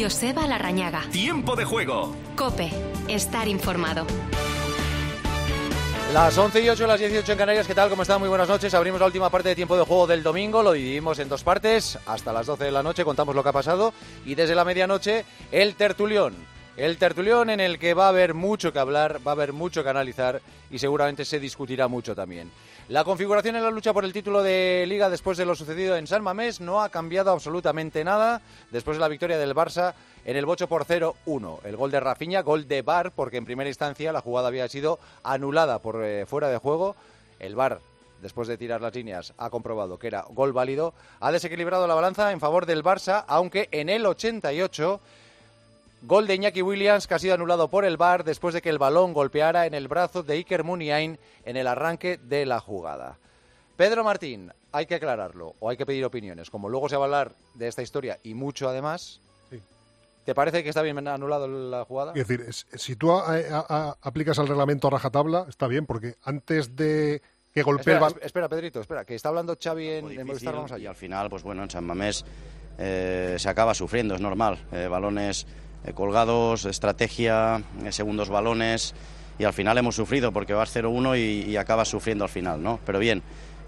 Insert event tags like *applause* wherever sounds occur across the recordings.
Joseba Larrañaga. Tiempo de juego. Cope, estar informado. Las 11 y 8, las 18 en Canarias, ¿qué tal? ¿Cómo están? Muy buenas noches. Abrimos la última parte de tiempo de juego del domingo, lo dividimos en dos partes. Hasta las 12 de la noche contamos lo que ha pasado y desde la medianoche el tertulión. El tertulión en el que va a haber mucho que hablar, va a haber mucho que analizar y seguramente se discutirá mucho también. La configuración en la lucha por el título de Liga después de lo sucedido en San Mamés no ha cambiado absolutamente nada después de la victoria del Barça en el bocho por 0-1. El gol de Rafinha, gol de VAR, porque en primera instancia la jugada había sido anulada por eh, fuera de juego. El VAR después de tirar las líneas, ha comprobado que era gol válido, ha desequilibrado la balanza en favor del Barça, aunque en el 88 Gol de Iñaki Williams que ha sido anulado por el VAR después de que el balón golpeara en el brazo de Iker Muniain en el arranque de la jugada. Pedro Martín, hay que aclararlo o hay que pedir opiniones. Como luego se va a hablar de esta historia y mucho además, ¿te parece que está bien anulado la jugada? Es decir, si tú aplicas el reglamento a rajatabla, está bien, porque antes de que golpee espera, el Espera, Pedrito, espera, que está hablando Xavi en, en Movistar, vamos Y al final, pues bueno, en San Mamés eh, se acaba sufriendo, es normal. Eh, balones colgados, estrategia, eh, segundos balones y al final hemos sufrido porque vas 0-1 y, y acabas sufriendo al final, ¿no? Pero bien,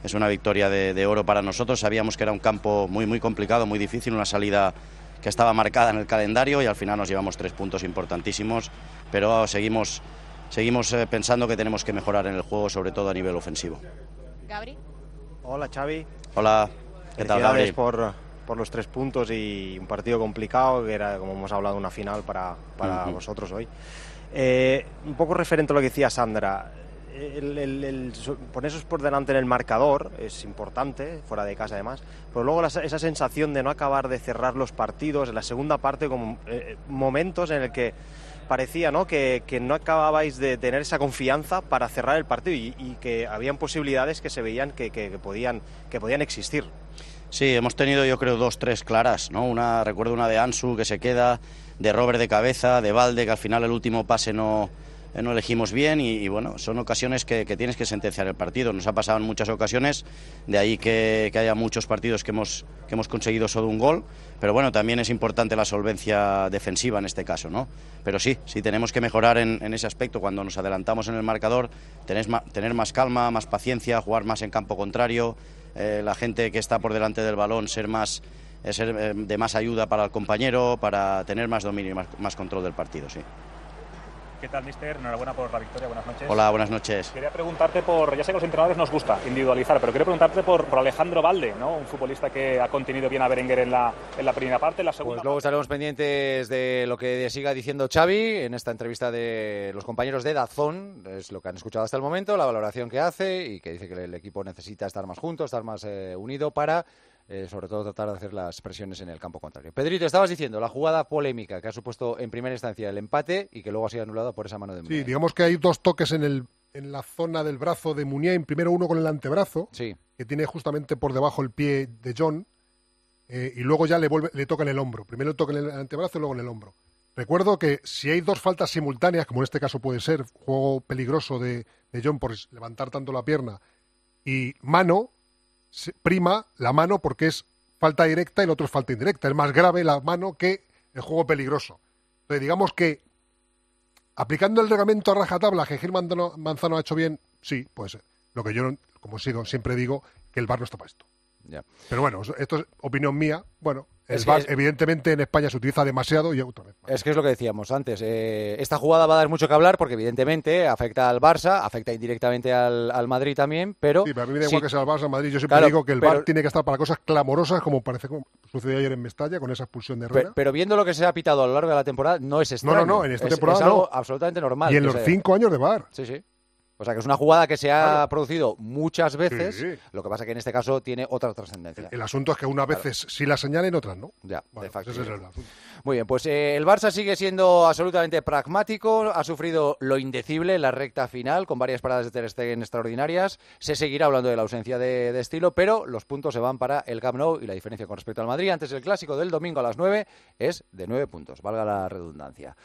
es una victoria de, oro para nosotros. Sabíamos que era un campo muy, muy complicado, muy difícil, una salida que estaba marcada en el calendario y al final nos llevamos tres puntos importantísimos, pero seguimos, seguimos eh, pensando que tenemos que mejorar en el juego, sobre todo a nivel ofensivo. Gabri. Hola Xavi. Hola, ¿qué tal Gabri? por, por los tres puntos y un partido complicado, que era, como hemos hablado, una final para, para vosotros hoy. Eh, un poco referente a lo que decía Sandra, el, el, ponerse por delante en el marcador es importante, fuera de casa además, pero luego esa sensación de no acabar de cerrar los partidos, en la segunda parte, como eh, momentos en el que parecía ¿no? Que, que, no acababais de tener esa confianza para cerrar el partido y, y que habían posibilidades que se veían que, que, que, podían, que podían existir. Sí, hemos tenido yo creo dos, tres claras, ¿no? Una, recuerdo una de Ansu que se queda, de Robert de cabeza, de Valde que al final el último pase no, eh, no elegimos bien y, bueno, son ocasiones que, tienes que sentenciar el partido. Nos ha pasado en muchas ocasiones, de ahí que, haya muchos partidos que hemos, que hemos conseguido solo un gol, pero bueno, también es importante la solvencia defensiva en este caso, ¿no? Pero sí, sí tenemos que mejorar en, ese aspecto cuando nos adelantamos en el marcador, tener, tener más calma, más paciencia, jugar más en campo contrario eh, la gente que está por delante del balón ser más eh, ser eh, de más ayuda para el compañero, para tener más dominio y más, más control del partido, sí. ¿Qué tal, mister? Enhorabuena por la victoria, buenas noches. Hola, buenas noches. Quería preguntarte por, ya sé que a los entrenadores nos gusta individualizar, pero quería preguntarte por, por Alejandro Valde, ¿no? un futbolista que ha contenido bien a Berenguer en la, en la primera parte, en la segunda. Pues luego estaremos pendientes de lo que siga diciendo Xavi en esta entrevista de los compañeros de Dazón, es lo que han escuchado hasta el momento, la valoración que hace y que dice que el equipo necesita estar más juntos, estar más eh, unido para eh, sobre todo tratar de hacer las presiones en el campo contrario. Pedrito, estabas diciendo la jugada polémica que ha supuesto en primera instancia el empate y que luego ha sido anulada por esa mano de Muniain. Sí, digamos que hay dos toques en, el, en la zona del brazo de Muniain. Primero uno con el antebrazo, sí. que tiene justamente por debajo el pie de John, eh, y luego ya le, vuelve, le toca en el hombro. Primero le toca en el antebrazo y luego en el hombro. Recuerdo que si hay dos faltas simultáneas, como en este caso puede ser, juego peligroso de, de John por levantar tanto la pierna, y mano, prima la mano porque es falta directa y el otro es falta indirecta. Es más grave la mano que el juego peligroso. Entonces, digamos que aplicando el reglamento a rajatabla que Gil Manzano ha hecho bien, sí, pues lo que yo, como sigo, siempre digo, que el bar no está para esto. Ya. Pero bueno, esto es opinión mía. Bueno, el VAR, evidentemente en España se utiliza demasiado y otra vez. Es que es lo que decíamos antes. Eh, esta jugada va a dar mucho que hablar porque evidentemente afecta al Barça, afecta indirectamente al, al Madrid también, pero... Sí, pero a mí me da igual que sea el Barça, al Madrid. Yo siempre digo que el VAR tiene que estar para cosas clamorosas como parece como sucedió ayer en Mestalla con esa expulsión de Herrera. Pero, pero, viendo lo que se ha pitado a lo largo de la temporada, no es extraño. No, no, no, en esta es, temporada es algo no. absolutamente normal. Y en los cinco años de VAR. Sí, sí. O sea, que es una jugada que se ha Claro. producido muchas veces, Sí. lo que pasa que en este caso tiene otra trascendencia. El asunto es que unas veces sí la señalen, otras no. Ya, Bueno, de facto. ese es el asunto. Muy bien, pues eh, el Barça sigue siendo absolutamente pragmático, ha sufrido lo indecible en la recta final, con varias paradas de Ter Stegen extraordinarias. Se seguirá hablando de la ausencia de, de estilo, pero los puntos se van para el Camp Nou y la diferencia con respecto al Madrid. Antes el clásico del domingo a las 9 es de 9 puntos, valga la redundancia.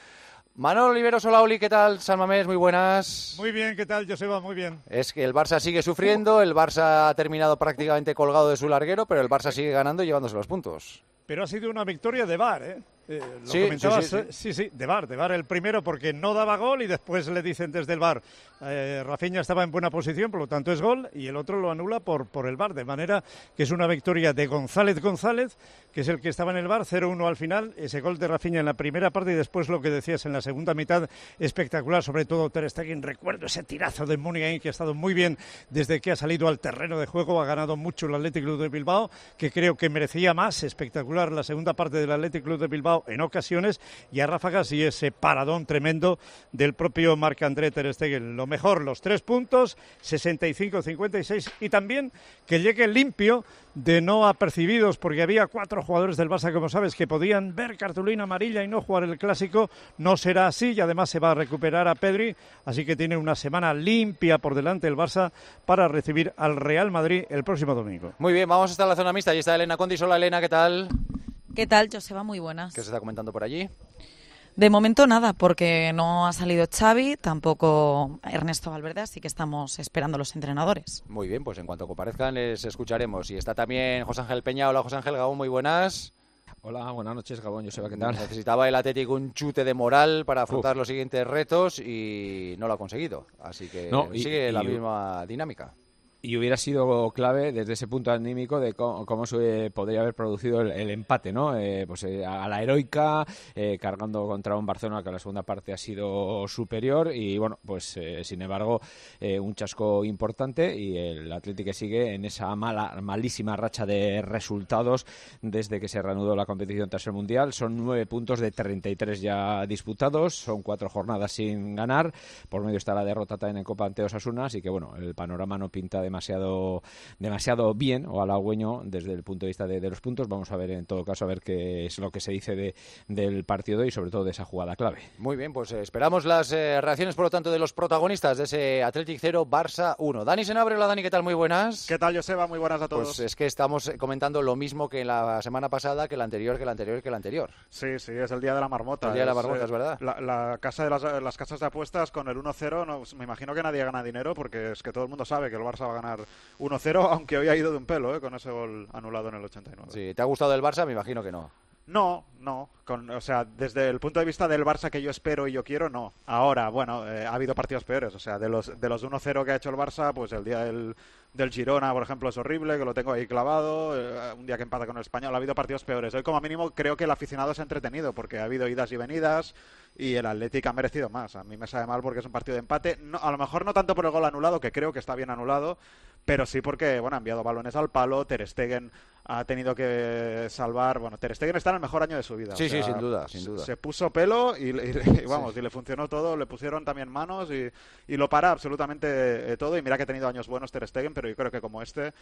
Manolo Olivero Solaoli, ¿qué tal? San Mamés, muy buenas. Muy bien, ¿qué tal, Joseba? Muy bien. Es que el Barça sigue sufriendo, el Barça ha terminado prácticamente colgado de su larguero, pero el Barça sigue ganando y llevándose los puntos. Pero ha sido una victoria de VAR, ¿eh? Eh, lo Sí, comentabas, sí, sí, sí, sí, de Bar, de Bar el primero porque no daba gol y después le dicen desde el Bar, eh, Rafinha estaba en buena posición, por lo tanto es gol y el otro lo anula por, por el Bar, de manera que es una victoria de González González, que es el que estaba en el Bar, 0-1 al final, ese gol de Rafinha en la primera parte y después lo que decías en la segunda mitad, espectacular, sobre todo Ter Stegen, recuerdo ese tirazo de Muniain que ha estado muy bien desde que ha salido al terreno de juego, ha ganado mucho el Athletic Club de Bilbao, que creo que merecía más, espectacular la segunda parte del Athletic Club de Bilbao en ocasiones y a ráfagas y ese paradón tremendo del propio Marc-André Ter Stegen. Lo mejor, los tres puntos, 65-56 y también que llegue limpio de no apercibidos porque había cuatro jugadores del Barça, como sabes, que podían ver cartulina amarilla y no jugar el clásico. No será así y además se va a recuperar a Pedri, así que tiene una semana limpia por delante el Barça para recibir al Real Madrid el próximo domingo. Muy bien, vamos hasta la zona mixta. Ahí está Elena Condi. Hola Elena, ¿qué tal? ¿Qué tal, Joseba? Muy buenas. ¿Qué se está comentando por allí? De momento nada, porque no ha salido Xavi, tampoco Ernesto Valverde, así que estamos esperando a los entrenadores. Muy bien, pues en cuanto comparezcan les escucharemos. Y está también José Ángel Peña. Hola José Ángel Gabón, muy buenas. Hola, buenas noches, Gabón. Yo sé qué tal. *laughs* Necesitaba el Atlético un chute de moral para afrontar Uf. los siguientes retos y no lo ha conseguido. Así que no, y, sigue y, la misma dinámica. Y hubiera sido clave desde ese punto anímico de cómo, cómo se podría haber producido el, el empate, ¿no? Eh, pues eh, a la heroica, eh, cargando contra un Barcelona que la segunda parte ha sido superior y bueno, pues eh, sin embargo un chasco importante y el Atlético sigue en esa mala, malísima racha de resultados desde que se reanudó la competición tras el Mundial. Son nueve puntos de 33 ya disputados, son cuatro jornadas sin ganar, por medio está la derrota también en Copa ante Osasuna, así que bueno, el panorama no pinta de demasiado demasiado bien o halagüeño desde el punto de vista de, de, los puntos. Vamos a ver en todo caso a ver qué es lo que se dice de, del partido y sobre todo de esa jugada clave. Muy bien, pues eh, esperamos las eh, reacciones por lo tanto de los protagonistas de ese Athletic 0 Barça 1. Dani Senabre, hola Dani, ¿qué tal? Muy buenas. ¿Qué tal Joseba? Muy buenas a todos. Pues es que estamos comentando lo mismo que la semana pasada, que la anterior, que la anterior, que la anterior. Sí, sí, es el día de la marmota. El día de la marmota, es, es verdad. La, la, casa de las, las, casas de apuestas con el 1-0, no, me imagino que nadie gana dinero porque es que todo el mundo sabe que el Barça va a ganar 1-0, *laughs* aunque hoy ha ido de un pelo ¿eh? con ese gol anulado en el 89. Sí, ¿te ha gustado el Barça? Me imagino que no. No, no. Con, o sea, desde el punto de vista del Barça que yo espero y yo quiero, no. Ahora, bueno, eh, ha habido partidos peores. O sea, de los, de los 1-0 que ha hecho el Barça, pues el día del, del Girona, por ejemplo, es horrible, que lo tengo ahí clavado. Eh, un día que empata con el Español, ha habido partidos peores. Hoy, como mínimo, creo que el aficionado se ha entretenido, porque ha habido idas y venidas y el Atlético ha merecido más. A mí me sabe mal porque es un partido de empate. No, a lo mejor no tanto por el gol anulado, que creo que está bien anulado, pero sí porque, bueno, ha enviado balones al palo. Ter Stegen ha tenido que salvar. Bueno, Ter Stegen está en el mejor año de su vida. Sí, o sea, sí, sin duda, sin duda. Se puso pelo y, y, y *laughs* vamos, sí. y le funcionó todo. Le pusieron también manos y, y lo para absolutamente eh, todo. Y mira que ha tenido años buenos Ter Stegen, pero yo creo que como este,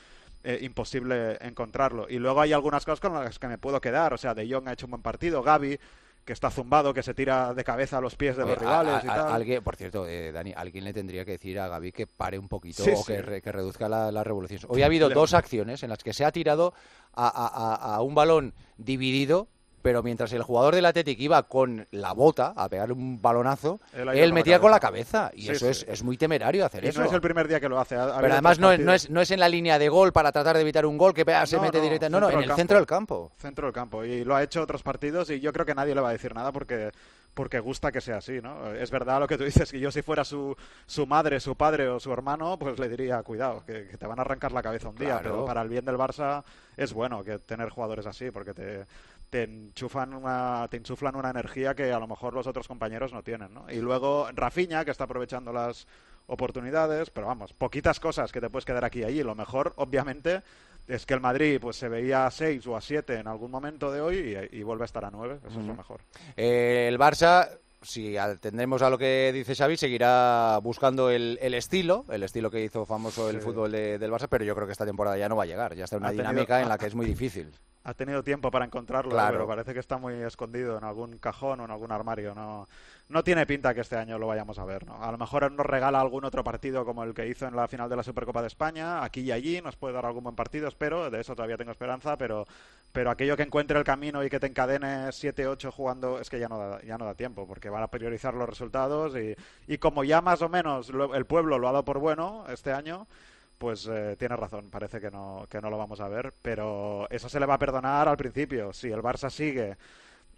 eh, imposible encontrarlo. Y luego hay algunas cosas con las que me puedo quedar. O sea, De Jong ha hecho un buen partido, Gaby que está zumbado, que se tira de cabeza a los pies de los rivales a, a, y tal. Alguien, por cierto, eh, Dani, alguien le tendría que decir a Gaby que pare un poquito Sí, o sí. que, re, que, reduzca la, la, revolución. Hoy ha habido dos acciones en las que se ha tirado a, a un balón dividido pero mientras el jugador del Athletic iba con la bota a pegarle un balonazo, él, él metía con la cabeza. Y sí, eso sí. Es, es, muy temerario hacer y eso. no es el primer día que lo hace. pero además no es, no, es, no es en la línea de gol para tratar de evitar un gol que se no, mete no, directamente. No, no, en el campo. centro del campo. Centro del campo. Y lo ha hecho otros partidos y yo creo que nadie le va a decir nada porque porque gusta que sea así, ¿no? Es verdad lo que tú dices, que yo si fuera su, su madre, su padre o su hermano, pues le diría, cuidado, que, que te van a arrancar la cabeza un día, claro. pero para el bien del Barça es bueno que tener jugadores así, porque te, te enchufan una, te insuflan una energía que a lo mejor los otros compañeros no tienen, ¿no? Y luego Rafinha, que está aprovechando las oportunidades, pero vamos, poquitas cosas que te puedes quedar aquí y allí. Lo mejor, obviamente, es que el Madrid pues se veía a 6 o a 7 en algún momento de hoy y, y vuelve a estar a 9. Eso uh -huh. es lo mejor. Eh, el Barça si atendemos a lo que dice Xavi, seguirá buscando el, el estilo, el estilo que hizo famoso el sí. fútbol de, del Barça, pero yo creo que esta temporada ya no va a llegar, ya está en una dinámica en la que es muy difícil. Ha tenido tiempo para encontrarlo, claro. pero parece que está muy escondido en algún cajón o en algún armario. No, no tiene pinta que este año lo vayamos a ver. ¿no? A lo mejor nos regala algún otro partido como el que hizo en la final de la Supercopa de España, aquí y allí, nos puede dar algún buen partido, espero, de eso todavía tengo esperanza, pero, pero aquello que encuentre el camino y que te encadene 7-8 jugando, es que ya no, da, ya no da tiempo, porque van a priorizar los resultados y, y como ya más o menos lo, el pueblo lo ha dado por bueno este año, pues eh, tiene razón, parece que no, que no lo vamos a ver, pero eso se le va a perdonar al principio. Si el Barça sigue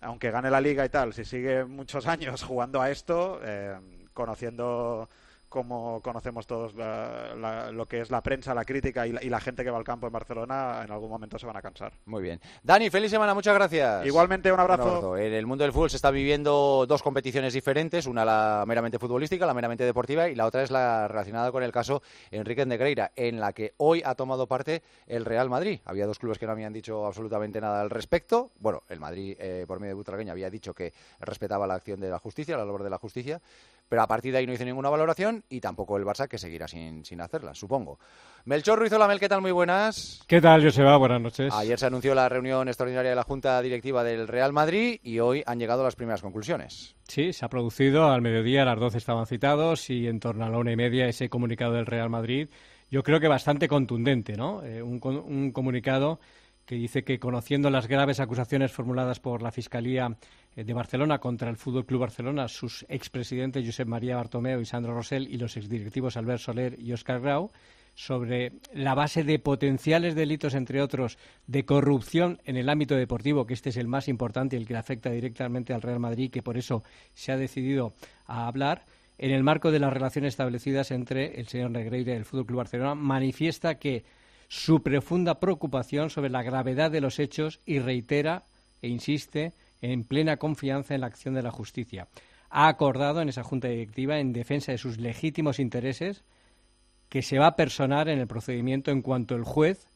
aunque gane la liga y tal, si sigue muchos *laughs* años jugando a esto, eh, conociendo como conocemos todos lo que es la prensa, la crítica y la, gente que va al campo en Barcelona, en algún momento se van a cansar. Muy bien. Dani, feliz semana, muchas gracias. Igualmente, un abrazo. En el mundo del fútbol se está viviendo dos competiciones diferentes, una la meramente futbolística, la meramente deportiva, y la otra es la relacionada con el caso Enrique Negreira, en la que hoy ha tomado parte el Real Madrid. Había dos clubes que no habían dicho absolutamente nada al respecto. Bueno, el Madrid, eh, por medio de Butragueña, había dicho que respetaba la acción de la justicia, la labor de la justicia, pero a partir de ahí no hizo ninguna valoración y tampoco el Barça, que seguirá sin, sin hacerla, supongo. Melchor Ruiz Mel, ¿qué tal? Muy buenas. ¿Qué tal, Joseba? Buenas noches. Ayer se anunció la reunión extraordinaria de la Junta Directiva del Real Madrid y hoy han llegado las primeras conclusiones. Sí, se ha producido al mediodía, a las 12 estaban citados y en torno a la una y media ese comunicado del Real Madrid, yo creo que bastante contundente, ¿no? Eh, un, un comunicado que dice que conociendo las graves acusaciones formuladas por la Fiscalía de Barcelona contra el Fútbol Club Barcelona, sus expresidentes Josep María Bartomeu y Sandro Rosell y los exdirectivos Albert Soler y Óscar Grau sobre la base de potenciales delitos, entre otros, de corrupción en el ámbito deportivo, que este es el más importante y el que afecta directamente al Real Madrid, que por eso se ha decidido a hablar, en el marco de las relaciones establecidas entre el señor Negreira y el Fútbol Club Barcelona, manifiesta que su profunda preocupación sobre la gravedad de los hechos y reitera e insiste en plena confianza en la acción de la justicia. Ha acordado en esa junta directiva, en defensa de sus legítimos intereses, que se va a personar en el procedimiento en cuanto el juez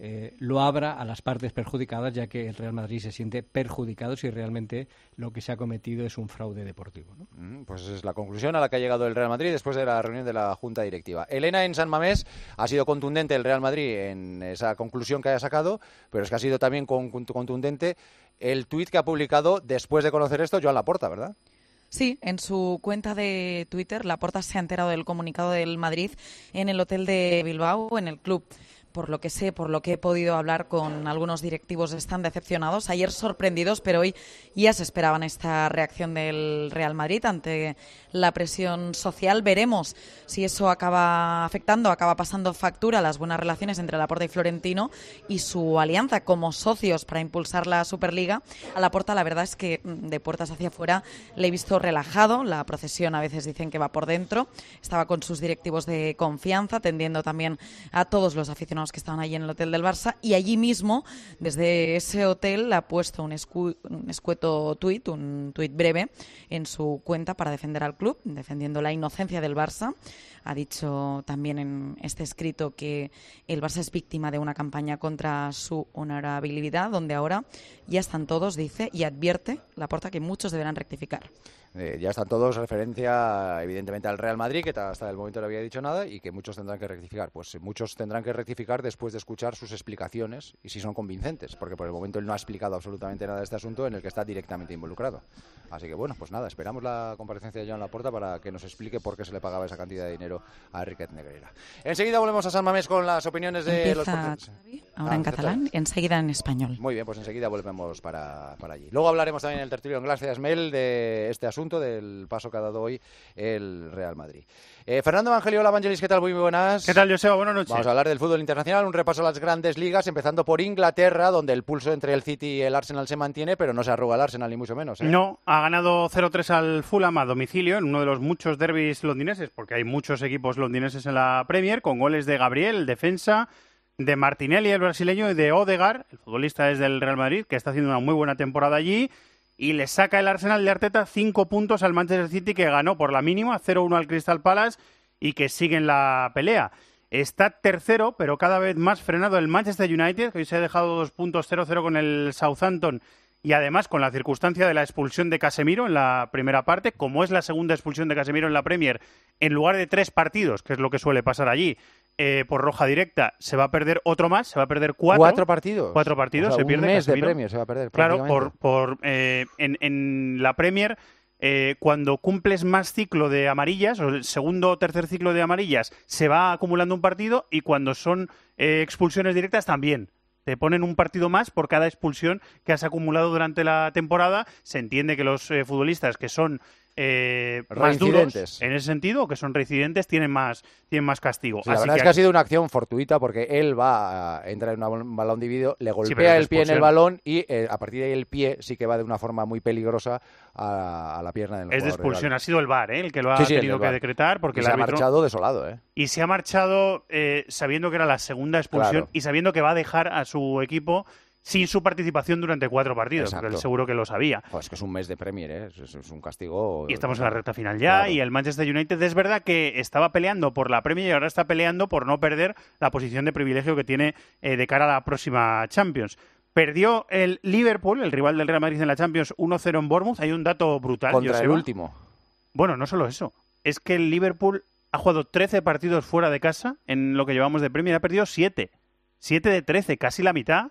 eh, lo abra a las partes perjudicadas, ya que el Real Madrid se siente perjudicado si realmente lo que se ha cometido es un fraude deportivo. Mm, pues esa es la conclusión a la que ha llegado el Real Madrid después de la reunión de la Junta Directiva. Elena en San Mamés ha sido contundente el Real Madrid en esa conclusión que haya sacado, pero es que ha sido también contundente el tuit que ha publicado después de conocer esto Joan Laporta, ¿verdad? Sí, en su cuenta de Twitter, Laporta se ha enterado del comunicado del Madrid en el hotel de Bilbao, en el club por lo que sé, por lo que he podido hablar con algunos directivos, están decepcionados. Ayer sorprendidos, pero hoy ya se esperaban esta reacción del Real Madrid ante la presión social. Veremos si eso acaba afectando, acaba pasando factura las buenas relaciones entre Laporta y Florentino y su alianza como socios para impulsar la Superliga. A Laporta, la verdad es que mm, de puertas hacia afuera le he visto relajado. La procesión a veces dicen que va por dentro. Estaba con sus directivos de confianza, atendiendo también a todos los aficionados que estaban allí en el hotel del Barça y allí mismo, desde ese hotel, ha puesto un, escueto tuit, un tuit breve en su cuenta para defender al club, defendiendo la inocencia del Barça. Ha dicho también en este escrito que el Barça es víctima de una campaña contra su honorabilidad, donde ahora ya están todos, dice, y advierte la puerta que muchos deberán rectificar. Eh, ya están todos referencia, evidentemente, al Real Madrid, que hasta el momento no había dicho nada, y que muchos tendrán que rectificar. Pues muchos tendrán que rectificar después de escuchar sus explicaciones y si son convincentes, porque por el momento él no ha explicado absolutamente nada de este asunto en el que está directamente involucrado. Así que bueno, pues nada, esperamos la comparecencia de Joan Laporta para que nos explique por qué se le pagaba esa cantidad de dinero a Enriquez Negreira. Enseguida volvemos a San Mamés con las opiniones de los ahora en ah, catalán, enseguida en español. Muy bien, pues enseguida volvemos para, para allí. Luego hablaremos también en el tertulio en Gracias Mel de este asunto del paso que ha dado hoy el Real Madrid. Eh, Fernando Evangelio, Evangelis, ¿qué tal? Muy buenas. ¿Qué tal, Joseba? Buenas noches. Vamos a hablar del fútbol internacional, un repaso a las grandes ligas, empezando por Inglaterra, donde el pulso entre el City y el Arsenal se mantiene, pero no se arruga el Arsenal, ni mucho menos. ¿eh? No, ha ganado 0-3 al Fulham a domicilio en uno de los muchos derbis londineses, porque hay muchos equipos londineses en la Premier, con goles de Gabriel, defensa, de Martinelli, el brasileño, y de Odegar, el futbolista es del Real Madrid, que está haciendo una muy buena temporada allí y le saca el Arsenal de Arteta cinco puntos al Manchester City que ganó por la mínima 0-1 al Crystal Palace y que sigue en la pelea. Está tercero, pero cada vez más frenado el Manchester United, que hoy se ha dejado dos puntos 0-0 con el Southampton y además con la circunstancia de la expulsión de Casemiro en la primera parte, como es la segunda expulsión de Casemiro en la Premier, en lugar de tres partidos, que es lo que suele pasar allí, eh, por roja directa, se va a perder otro más, se va a perder cuatro. ¿Cuatro partidos? Cuatro partidos, se pierde. Un mes de Premier se va a perder. Claro, por, por, eh, en, en, la Premier, eh, cuando cumples más ciclo de amarillas, o el segundo o tercer ciclo de amarillas, se va acumulando un partido y cuando son expulsiones directas también te ponen un partido más por cada expulsión que has acumulado durante la temporada. Se entiende que los futbolistas que son eh, más duros Reincidentes. en ese sentido, que son reincidentes, tienen más, tienen más castigo. Sí, la verdad es que ha sido una acción fortuita porque él va a entrar en un balón dividido, le golpea el pie en el balón y eh, a partir de ahí el pie sí que va de una forma muy peligrosa a, a la pierna del es de expulsión, ha sido el VAR ¿eh? el que lo ha Sí, tenido que decretar porque Y el se ha marchado desolado, ¿eh? Y se ha marchado eh, sabiendo que era la segunda expulsión Claro. y sabiendo que va a dejar a su equipo sin su participación durante cuatro partidos, porque él seguro que lo sabía. Joder, es que es un mes de Premier, ¿eh? Es, un castigo. Y estamos en la recta final ya, Claro. y el Manchester United es verdad que estaba peleando por la Premier y ahora está peleando por no perder la posición de privilegio que tiene eh, de cara a la próxima Champions. Perdió el Liverpool, el rival del Real Madrid en la Champions, 1-0 en Bournemouth. Hay un dato brutal. Contra el último. Bueno, no solo eso. Es que el Liverpool ha jugado 13 partidos fuera de casa en lo que llevamos de Premier. Ha perdido 7. 7 de 13, casi la mitad,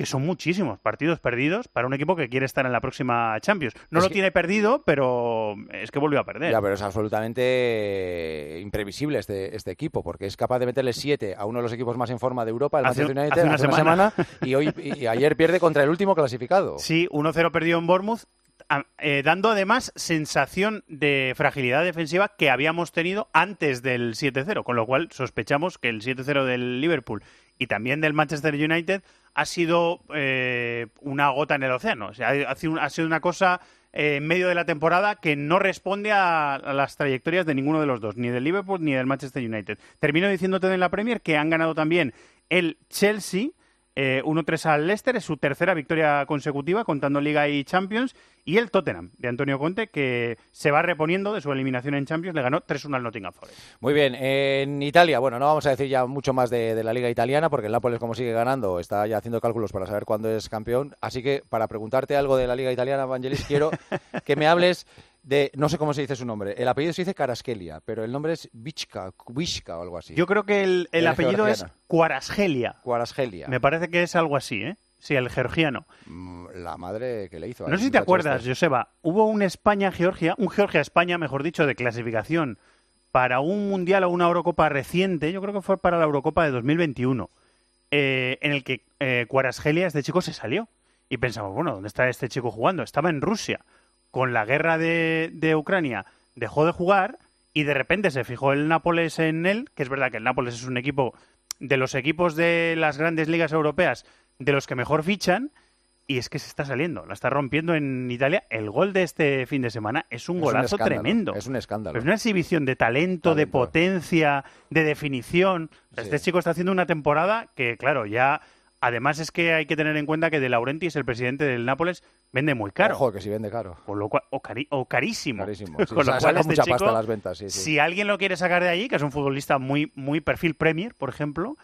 que son muchísimos partidos perdidos para un equipo que quiere estar en la próxima Champions. No Es lo que- tiene perdido, pero es que volvió a perder. Ya, pero es absolutamente eh, imprevisible este, este equipo, porque es capaz de meterle siete a uno de los equipos más en forma de Europa, el Hace- Manchester United, hace una hace una semana. semana, y, hoy, y ayer pierde contra el último clasificado. Sí, 1-0 perdido en Bournemouth, eh, dando además sensación de fragilidad defensiva que habíamos tenido antes del 7-0, con lo cual sospechamos que el 7-0 del Liverpool y también del Manchester United ha sido eh, una gota en el océano. O sea, ha, sido una cosa eh, en medio de la temporada que no responde a, a las trayectorias de ninguno de los dos, ni del Liverpool ni del Manchester United. Termino diciéndote en la Premier que han ganado también el Chelsea, eh, 1-3 al Leicester, es su tercera victoria consecutiva, contando Liga y Champions. Y el Tottenham, de Antonio Conte, que se va reponiendo de su eliminación en Champions, le ganó 3-1 al Nottingham Forest. Muy bien, en Italia, bueno, no vamos a decir ya mucho más de, de la liga italiana, porque el Nápoles, como sigue ganando, está ya haciendo cálculos para saber cuándo es campeón. Así que, para preguntarte algo de la liga italiana, Vangelis, quiero *laughs* que me hables de, no sé cómo se dice su nombre, el apellido se dice Caraskelia, pero el nombre es Vichka, Vishka o algo así. Yo creo que el, el El apellido es. Cuarasgelia. Cuarasgelia. Me parece que es algo así, ¿eh? Sí, el georgiano. Mm, La madre que le hizo. No sé si te acuerdas, este. Joseba, hubo un España-Georgia, un Georgia-España, mejor dicho, de clasificación para un Mundial o una Eurocopa reciente, yo creo que fue para la Eurocopa de 2021, eh, en el que eh, Cuarasgelia, este chico, se salió. Y pensamos, bueno, ¿dónde está este chico jugando? Estaba en Rusia. Con la guerra de, de Ucrania dejó de jugar y de repente se fijó el Nápoles en él, que es verdad que el Nápoles es un equipo de los equipos de las grandes ligas europeas de los que mejor fichan y es que se está saliendo, la está rompiendo en Italia. El gol de este fin de semana es un Es golazo tremendo. Es un escándalo. Es una exhibición de talento, de potencia, de definición. Sí. Este chico está haciendo una temporada que, claro, ya... Además es que hay que tener en cuenta que De Laurentiis, el presidente del Nápoles, vende muy caro. Ojo, que si vende caro. Con lo cual, o, cari- o carísimo. Carísimo. *laughs* Sí, Con lo sa- cual, saca este mucha chico, pasta a las ventas, sí, sí. Si alguien lo quiere sacar de allí, que es un futbolista muy, muy perfil Premier, por ejemplo,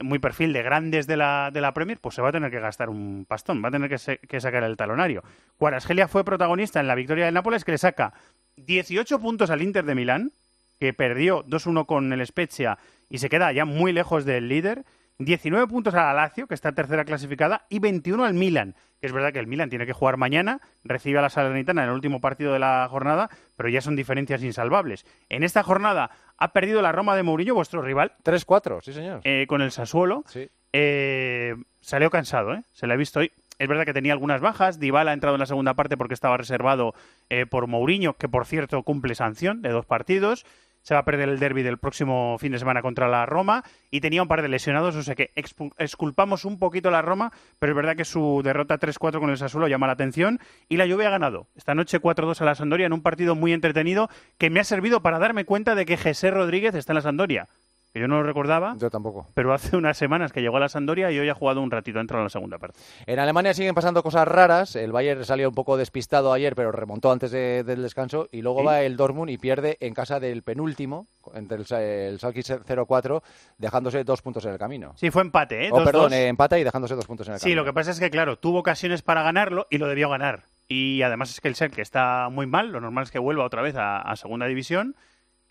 muy perfil de grandes de la, de la Premier, pues se va a tener que gastar un pastón, va a tener que, se- que sacar el talonario. Cuarasgelia fue protagonista en la victoria del Nápoles, que le saca 18 puntos al Inter de Milán, que perdió 2-1 con el Spezia y se queda ya muy lejos del líder. 19 puntos a la Lazio, que está tercera clasificada, y 21 al Milan, que es verdad que el Milan tiene que jugar mañana, recibe a la Salernitana en el último partido de la jornada, pero ya son diferencias insalvables. En esta jornada ha perdido la Roma de Mourinho, vuestro rival, 3-4, sí señor. eh, con el Sassuolo. Sí. Eh, salió cansado, ¿eh? Se le ha visto hoy. Es verdad que tenía algunas bajas. Dybala ha entrado en la segunda parte porque estaba reservado eh, por Mourinho, que por cierto cumple sanción de dos partidos. Se va a perder el derby del próximo fin de semana contra la Roma y tenía un par de lesionados, o sea que exculpamos un poquito a la Roma, pero es verdad que su derrota 3-4 con el Sassuolo llama la atención y la Juve ha ganado. Esta noche 4-2 a la Sandoria en un partido muy entretenido que me ha servido para darme cuenta de que José Rodríguez está en la Sandoria. Que yo no lo recordaba, Yo tampoco. pero hace unas semanas que llegó a la Sandoria y hoy ha jugado un ratito, ha entrado en la segunda parte. En Alemania siguen pasando cosas raras. El Bayern salió un poco despistado ayer, pero remontó antes de- del descanso. Y luego ¿Sí? va el Dortmund y pierde en casa del penúltimo, entre el, el Schalke 0-4, dejándose dos puntos en el camino. Sí, fue empate, ¿eh? Oh, 2-2. perdón, eh, empata y dejándose dos puntos en el Sí, camino. lo que pasa es que, claro, tuvo ocasiones para ganarlo y lo debió ganar. Y además es que el Schalke está muy mal, lo normal es que vuelva otra vez a, a segunda división,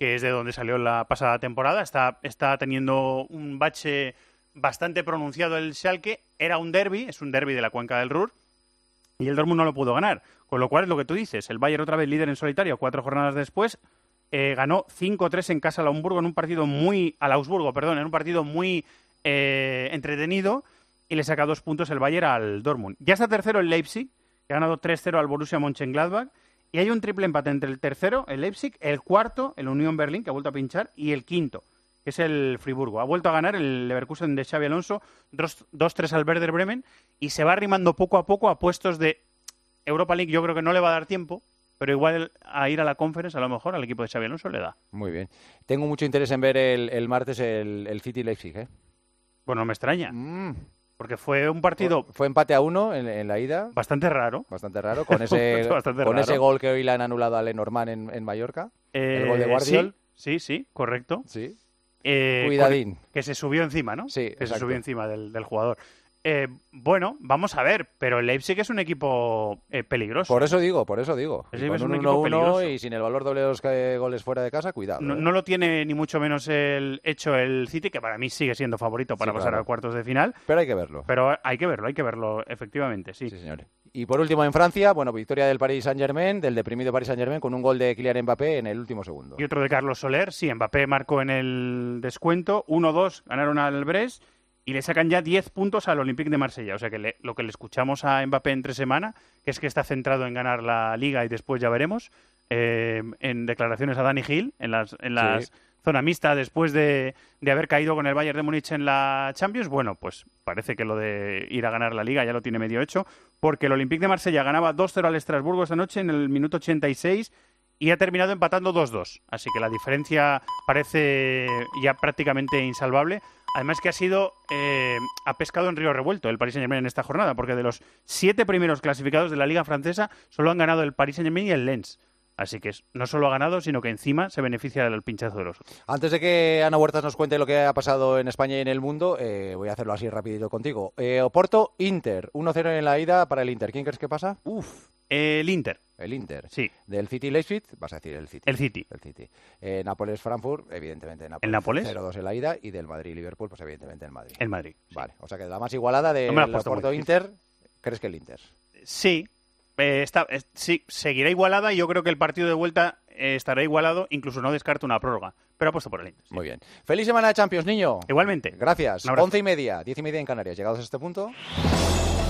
que es de donde salió la pasada temporada. Está, está teniendo un bache bastante pronunciado el Schalke. Era un derby, es un derby de la cuenca del Ruhr, y el Dortmund no lo pudo ganar. Con lo cual es lo que tú dices, el Bayern otra vez líder en solitario, cuatro jornadas después, eh, ganó 5-3 en casa al Augsburgo en un partido muy al Augsburgo, perdón, en un partido muy eh, entretenido y le saca dos puntos el Bayern al Dortmund. Ya está tercero el Leipzig, que ha ganado 3-0 al Borussia Mönchengladbach Y hay un triple empate entre el tercero, el Leipzig, el cuarto, el Unión Berlín, que ha vuelto a pinchar, y el quinto, que es el Friburgo. Ha vuelto a ganar el Leverkusen de Xavi Alonso, 2-3 al Werder Bremen, y se va arrimando poco a poco a puestos de Europa League. Yo creo que no le va a dar tiempo, pero igual a ir a la conference a lo mejor al equipo de Xavi Alonso le da. Muy bien. Tengo mucho interés en ver el, el martes el, el City Leipzig, ¿eh? Bueno, me extraña. Mm. Porque fue un partido Fue empate a uno en, en la ida, bastante raro. bastante raro, con *laughs* ese, con raro. ese gol que hoy le han anulado a Lenormand en, en Mallorca. Eh, el gol de Guardiol. Sí, sí, sí, correcto. Sí. Eh, Cuidadín. Que se subió encima, ¿no? Sí, Que se subió encima del, del jugador. Eh, bueno, vamos a ver, pero el Leipzig es un equipo eh, peligroso. Por eso digo, por eso digo. Es un un equipo 1-1 peligroso. y sin el valor doble de los que- goles fuera de casa, cuidado. No, ¿eh? no lo tiene ni mucho menos el hecho el City, que para mí sigue siendo favorito para Sí, pasar claro. a cuartos de final. Pero hay que verlo. Pero hay que verlo, hay que verlo, efectivamente, sí. Sí, señor. Y por último, en Francia, bueno, victoria del Paris Saint-Germain, del deprimido Paris Saint-Germain, con un gol de Kylian Mbappé en el último segundo. Y otro de Carlos Soler, sí, Mbappé marcó en el descuento, 1-2 ganaron al Brest y le sacan ya 10 puntos al Olympique de Marsella. O sea que le- lo que le escuchamos a Mbappé entre semana, que es que está centrado en ganar la Liga y después ya veremos, eh, en declaraciones a Dani Gil, en las, en las Sí. zona mixta después de, de haber caído con el Bayern de Múnich en la Champions, bueno, pues parece que lo de ir a ganar la Liga ya lo tiene medio hecho, porque el Olympique de Marsella ganaba 2-0 al Estrasburgo esta noche en el minuto 86 y ha terminado empatando 2-2. Así que la diferencia parece ya prácticamente insalvable. Además que ha sido, eh, ha pescado en río revuelto el Paris Saint-Germain en esta jornada, porque de los siete primeros clasificados de la Liga Francesa solo han ganado el Paris Saint-Germain y el Lens. Así que es- no solo ha ganado, sino que encima se beneficia del pinchazo de los otros. Antes de que Ana Huertas nos cuente lo que ha pasado en España y en el mundo, eh, voy a hacerlo así rapidito contigo. Eh, Oporto, Inter, 1-0 en la ida para el Inter. ¿Quién crees que pasa? Uf, el Inter. El Inter. Sí. Del City Leipzig, vas a decir el City. El City. El City. Eh, Nápoles, Frankfurt, evidentemente Nápoles. ¿El Nápoles? 0-2 en la ida y del Madrid, Liverpool, pues evidentemente el Madrid. El Madrid. Vale, o sea que la más igualada de No difícil. Inter, ¿crees que el Inter? Sí, eh, está, eh, sí, seguirá igualada y yo creo que el partido de vuelta estará igualado, incluso no descarto una prórroga. Pero apuesto por el Inter. Muy bien. Feliz semana de Champions, niño. Igualmente. Gracias. Once y media, diez y media en Canarias. Llegados a este punto.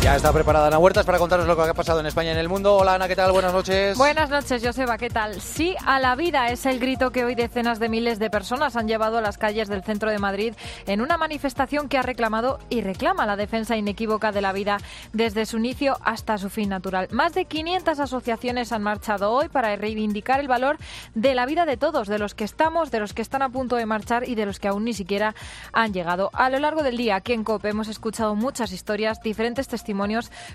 Ya está preparada Ana Huertas para contaros lo que ha pasado en España y en el mundo. Hola Ana, ¿qué tal? Buenas noches. Buenas noches, Joseba, ¿qué tal? Sí a la vida es el grito que hoy decenas de miles de personas han llevado a las calles del centro de Madrid en una manifestación que ha reclamado y reclama la defensa inequívoca de la vida desde su inicio hasta su fin natural. Más de 500 asociaciones han marchado hoy para reivindicar el valor de la vida de todos, de los que estamos, de los que están a punto de marchar y de los que aún ni siquiera han llegado. A lo largo del día aquí en COPE hemos escuchado muchas historias, diferentes testimonios,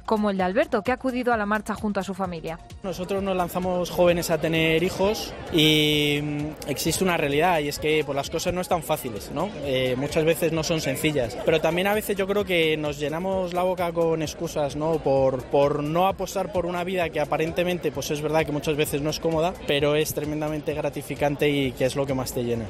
como el de Alberto, que ha acudido a la marcha junto a su familia. Nosotros nos lanzamos jóvenes a tener hijos y mm, existe una realidad y es que pues, las cosas no están fáciles, ¿no? Eh, muchas veces no son sencillas, pero también a veces yo creo que nos llenamos la boca con excusas, ¿no? Por, por no apostar por una vida que aparentemente, pues es verdad que muchas veces no es cómoda, pero es tremendamente gratificante y que es lo que más te llena.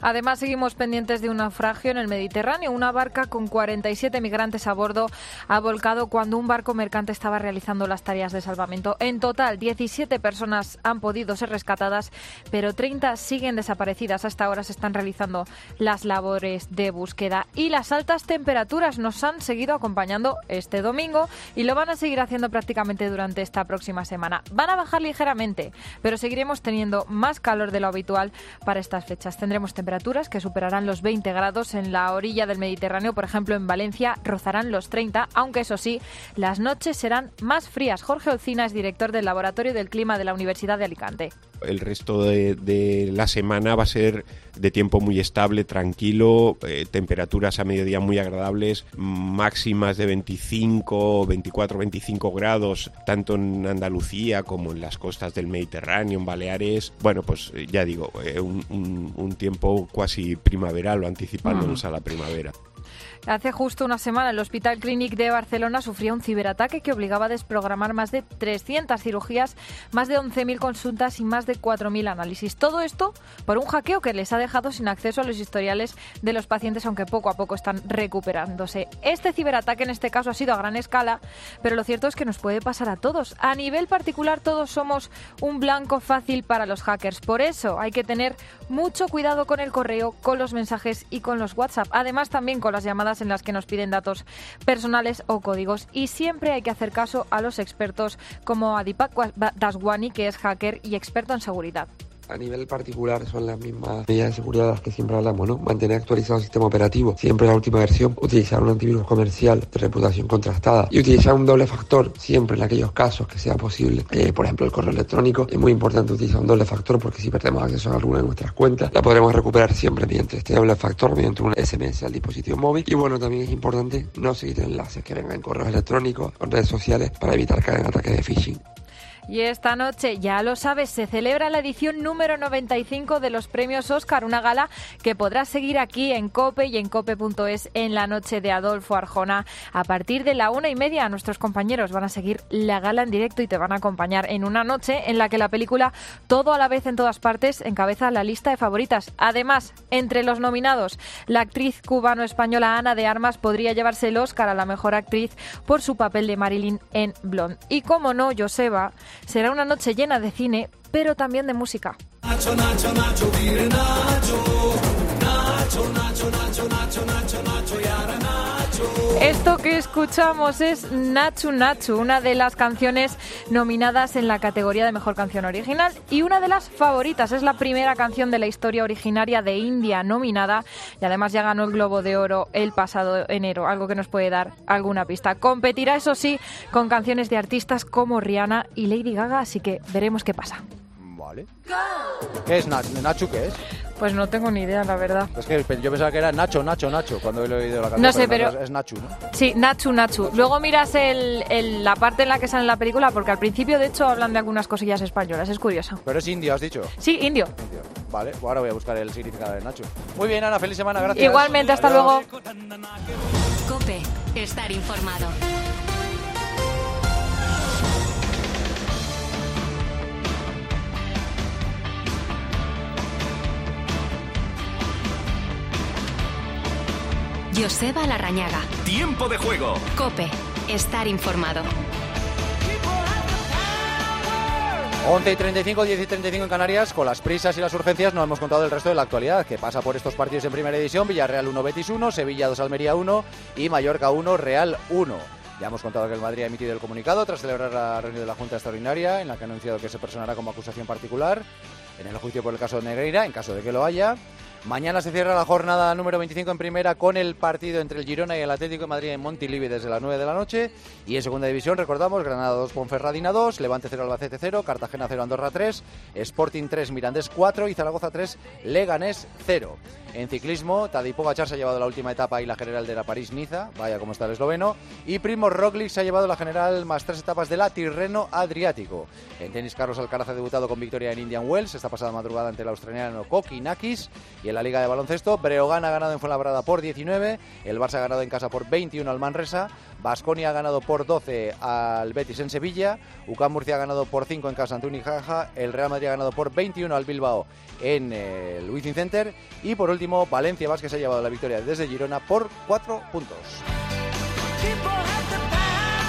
Además, seguimos pendientes de un naufragio en el Mediterráneo. Una barca con 47 migrantes a bordo ha volcado cuando un barco mercante estaba realizando las tareas de salvamento. En total, 17 personas han podido ser rescatadas, pero 30 siguen desaparecidas. Hasta ahora se están realizando las labores de búsqueda. Y las altas temperaturas nos han seguido acompañando este domingo y lo van a seguir haciendo prácticamente durante esta próxima semana. Van a bajar ligeramente, pero seguiremos teniendo más calor de lo habitual para estas fechas. Tendremos temperaturas que superarán los 20 grados en la orilla del Mediterráneo, por ejemplo en Valencia rozarán los 30, aunque eso sí, las noches serán más frías. Jorge Olcina es director del Laboratorio del Clima de la Universidad de Alicante. El resto de, la semana va a ser de tiempo muy estable, tranquilo, eh, temperaturas a mediodía muy agradables, máximas de 25, 24, 25 grados, tanto en Andalucía como en las costas del Mediterráneo, en Baleares. Bueno, pues ya digo, eh, un, un- un tiempo cuasi primaveral o anticipándonos a la primavera. Hace justo una semana el Hospital Clínic de Barcelona sufrió un ciberataque que obligaba a desprogramar más de 300 cirugías, más de 11.000 consultas y más de 4.000 análisis. Todo esto por un hackeo que les ha dejado sin acceso a los historiales de los pacientes, aunque poco a poco están recuperándose. Este ciberataque en este caso ha sido a gran escala, pero lo cierto es que nos puede pasar a todos. A nivel particular todos somos un blanco fácil para los hackers. Por eso hay que tener mucho cuidado con el correo, con los mensajes y con los WhatsApp. Además también con las llamadas en las que nos piden datos personales o códigos. Y siempre hay que hacer caso a los expertos como Adipak Daswani, que es hacker y experto en seguridad. A nivel particular son las mismas medidas de seguridad de las que siempre hablamos, ¿no? Mantener actualizado el sistema operativo, siempre la última versión, utilizar un antivirus comercial de reputación contrastada y utilizar un doble factor siempre en aquellos casos que sea posible. Eh, por ejemplo, el correo electrónico. Es muy importante utilizar un doble factor porque si perdemos acceso a alguna de nuestras cuentas, la podremos recuperar siempre mediante este doble factor, mediante un SMS al dispositivo móvil. Y bueno, también es importante no seguir enlaces que vengan en correos electrónicos o redes sociales para evitar caer en ataques de phishing. Y esta noche, ya lo sabes, se celebra la edición número 95 de los premios Oscar, una gala que podrás seguir aquí en Cope y en cope.es en la noche de Adolfo Arjona. A partir de la una y media, nuestros compañeros van a seguir la gala en directo y te van a acompañar en una noche en la que la película Todo a la vez en todas partes encabeza la lista de favoritas. Además, entre los nominados, la actriz cubano-española Ana de Armas podría llevarse el Oscar a la mejor actriz por su papel de Marilyn en Blonde. Y como no, Joseba Será una noche llena de cine, pero también de música. Esto que escuchamos es Nachu Nachu, una de las canciones nominadas en la categoría de Mejor Canción Original y una de las favoritas. Es la primera canción de la historia originaria de India nominada y además ya ganó el Globo de Oro el pasado enero, algo que nos puede dar alguna pista. Competirá, eso sí, con canciones de artistas como Rihanna y Lady Gaga, así que veremos qué pasa. Vale. ¿Qué es Nachu? ¿Nachu qué es? Pues no tengo ni idea, la verdad. Es que yo pensaba que era Nacho, Nacho, Nacho, cuando he oído la canción. No sé, pero... Es Nachu, ¿no? Sí, Nachu, Nachu. Luego miras el, la parte en la que sale en la película, porque al principio, de hecho, hablan de algunas cosillas españolas. Es curioso. Pero es indio, has dicho. Sí, indio. Vale, pues ahora voy a buscar el significado de Nacho. Muy bien, Ana, feliz semana, gracias. Igualmente, hasta luego. Cope, estar informado. Joseba Larrañaga. Tiempo de juego. Cope, estar informado. 11 y 35, 10 y 35 en Canarias. Con las prisas y las urgencias no hemos contado el resto de la actualidad, que pasa por estos partidos en primera edición. Villarreal 1, Betis 1, Sevilla 2, Almería 1 y Mallorca 1, Real 1. Ya hemos contado que el Madrid ha emitido el comunicado tras celebrar la reunión de la Junta Extraordinaria, en la que ha anunciado que se personará como acusación particular en el juicio por el caso de Negreira, en caso de que lo haya. Mañana se cierra la jornada número 25 en primera con el partido entre el Girona y el Atlético de Madrid en Montilivi desde las 9 de la noche. Y en segunda división, recordamos, Granada 2, Ponferradina 2, Levante 0, Albacete 0, Cartagena 0, Andorra 3, Sporting 3, Mirandés 4 y Zaragoza 3, Leganés 0. En ciclismo, Tadej Pogacar se ha llevado la última etapa y la general de la París-Niza, vaya como está el esloveno, y Primo Roglic se ha llevado la general más tres etapas de la Tirreno Adriático. En tenis, Carlos Alcaraz ha debutado con victoria en Indian Wells esta pasada madrugada ante el australiano Kokinakis y en la Liga de Baloncesto, Breogán ha ganado en Fuenlabrada por 19, el Barça ha ganado en casa por 21 al Manresa, Basconia ha ganado por 12 al Betis en Sevilla, UCAM Murcia ha ganado por 5 en casa ante Unicaja, el Real Madrid ha ganado por 21 al Bilbao en el Wizzing Center y por último Valencia Vázquez ha llevado la victoria desde Girona por 4 puntos.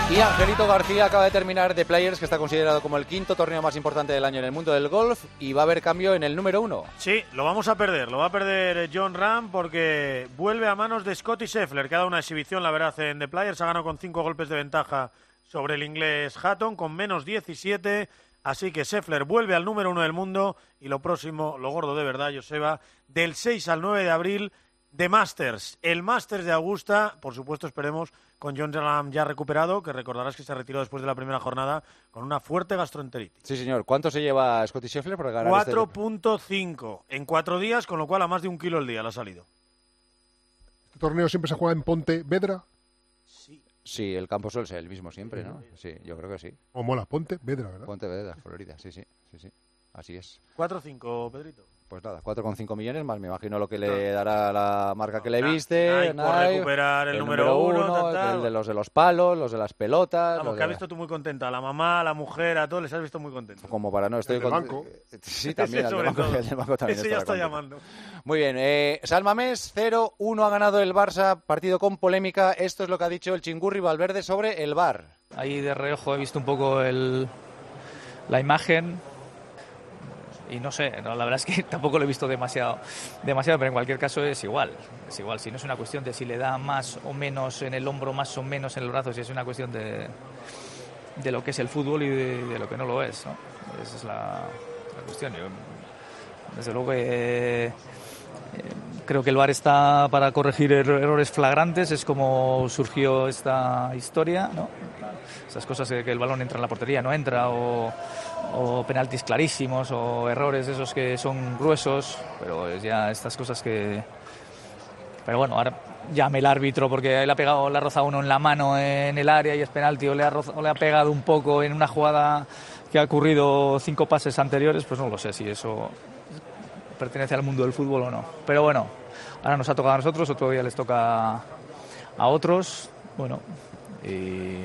Y Angelito García acaba de terminar The Players, que está considerado como el quinto torneo más importante del año en el mundo del golf, y va a haber cambio en el número uno. Sí, lo vamos a perder. Lo va a perder John Ram porque vuelve a manos de Scotty Scheffler, que ha dado una exhibición, la verdad, en The Players. Ha ganado con cinco golpes de ventaja sobre el inglés Hatton, con menos 17. Así que Scheffler vuelve al número uno del mundo y lo próximo, lo gordo de verdad, Joseba, del 6 al 9 de abril de Masters. El Masters de Augusta, por supuesto, esperemos con John Ram ya recuperado, que recordarás que se retiró después de la primera jornada con una fuerte gastroenteritis. Sí, señor. ¿Cuánto se lleva Scotty Scheffler por ganar 4.5 en cuatro días, con lo cual a más de un kilo el día le ha salido. ¿Este torneo siempre se juega en Ponte Vedra? Sí. Sí, el campo suele ser el mismo siempre, ¿no? Sí, yo creo que sí. O mola, Ponte Vedra, ¿verdad? Ponte Vedra, Florida, sí, sí, sí, sí. Así es. 4.5, Pedrito. Pues nada, 4,5 millones más, me imagino lo que le dará la marca que le viste. Nike, por recuperar el, número uno, el de los de los palos, los de las pelotas. Vamos, que has visto tú muy contenta. A la mamá, a la mujer, a todos les has visto muy contentos. Como para no, estoy el del banco. *laughs* *laughs* Sí, también, el, banco, el banco también. Ese ya está llamando. Muy bien, eh, Salmamés 0-1 ha ganado el Barça, partido con polémica. Esto es lo que ha dicho el Chingurri Valverde sobre el Bar. Ahí de reojo he visto un poco el, la imagen y no sé, la verdad es que *laughs* tampoco lo he visto demasiado, demasiado, pero en cualquier caso es igual, es igual, si no es una cuestión de si le da más o menos en el hombro, más o menos en el brazo, si es una cuestión de, de lo que es el fútbol y de, lo que no lo es, ¿no? Esa es la, cuestión. desde luego eh, creo que el VAR está para corregir errores flagrantes, es como surgió esta historia, ¿no? Esas cosas de que el balón entra en la portería, no entra, o, o penaltis clarísimos, o errores esos que son gruesos, pero es ya estas cosas que... Pero bueno, ahora llame el árbitro porque le ha pegado, le ha uno en la mano en el área y es penalti, o le ha, o pegado un poco en una jugada que ha ocurrido cinco pases anteriores, pues no lo sé si eso pertenece al mundo del fútbol o no. Pero bueno, ahora nos ha tocado a nosotros, otro día les toca a otros. Bueno, y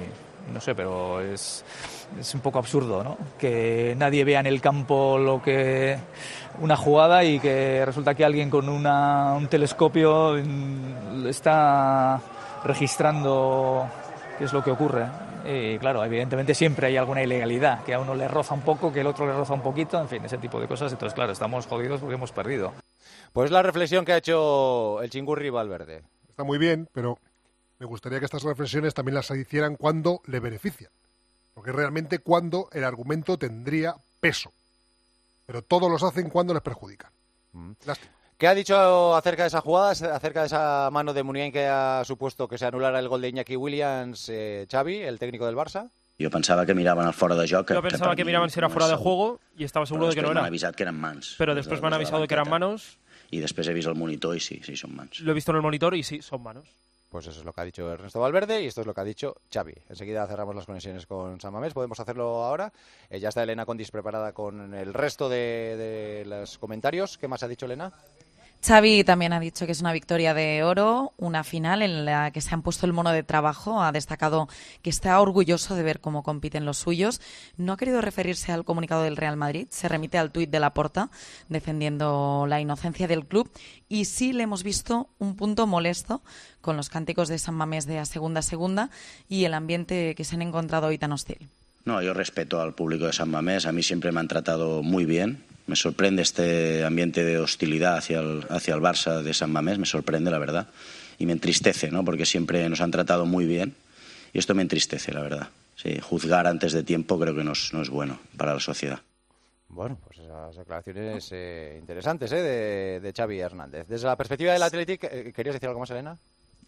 no sé, pero es, es un poco absurdo, ¿no? Que nadie vea en el campo lo que una jugada y que resulta que alguien con una, un telescopio está registrando qué es lo que ocurre. Y claro, evidentemente siempre hay alguna ilegalidad, que a uno le roza un poco, que el otro le roza un poquito, en fin, ese tipo de cosas. Entonces, claro, estamos jodidos porque hemos perdido. Pues la reflexión que ha hecho el chingurri Valverde. Está muy bien, pero me gustaría que estas reflexiones también las hicieran cuando le benefician. Porque realmente cuando el argumento tendría peso. Pero todos los hacen cuando les perjudican. Mm. ¿Qué ha dicho acerca de esa jugada, acerca de esa mano de Muniain que ha supuesto que se anulara el gol de Iñaki Williams, eh, Xavi, el técnico del Barça? Yo pensaba que miraban al fuera de juego. Yo pensaba que, miraban si era fuera de juego y estaba seguro de que no era. avisado que eran mans. Pero después me han avisado de que eran manos. Y después he visto el monitor y sí, sí son manos. Lo he visto en el monitor y sí, son manos. Pues eso es lo que ha dicho Ernesto Valverde y esto es lo que ha dicho Xavi. Enseguida cerramos las conexiones con San Mamés. Podemos hacerlo ahora. Eh, ya está Elena Condis preparada con el resto de, de los comentarios. ¿Qué más ha dicho Elena? Xavi también ha dicho que es una victoria de oro, una final en la que se han puesto el mono de trabajo. Ha destacado que está orgulloso de ver cómo compiten los suyos. No ha querido referirse al comunicado del Real Madrid. Se remite al tuit de Laporta defendiendo la inocencia del club. Y sí le hemos visto un punto molesto con los cánticos de San Mamés de a segunda a segunda y el ambiente que se han encontrado hoy tan hostil. No, yo respeto al público de San Mamés. A mí siempre me han tratado muy bien me sorprende este ambiente de hostilidad hacia el, hacia el Barça de San Mamés, me sorprende, la verdad. Y me entristece, ¿no? Porque siempre nos han tratado muy bien. Y esto me entristece, la verdad. Sí, juzgar antes de tiempo creo que no es, no es bueno para la sociedad. Bueno, pues esas declaraciones eh, interesantes ¿eh? de, de Xavi Hernández. Desde la perspectiva del Athletic, eh, ¿querías decir algo más, Elena?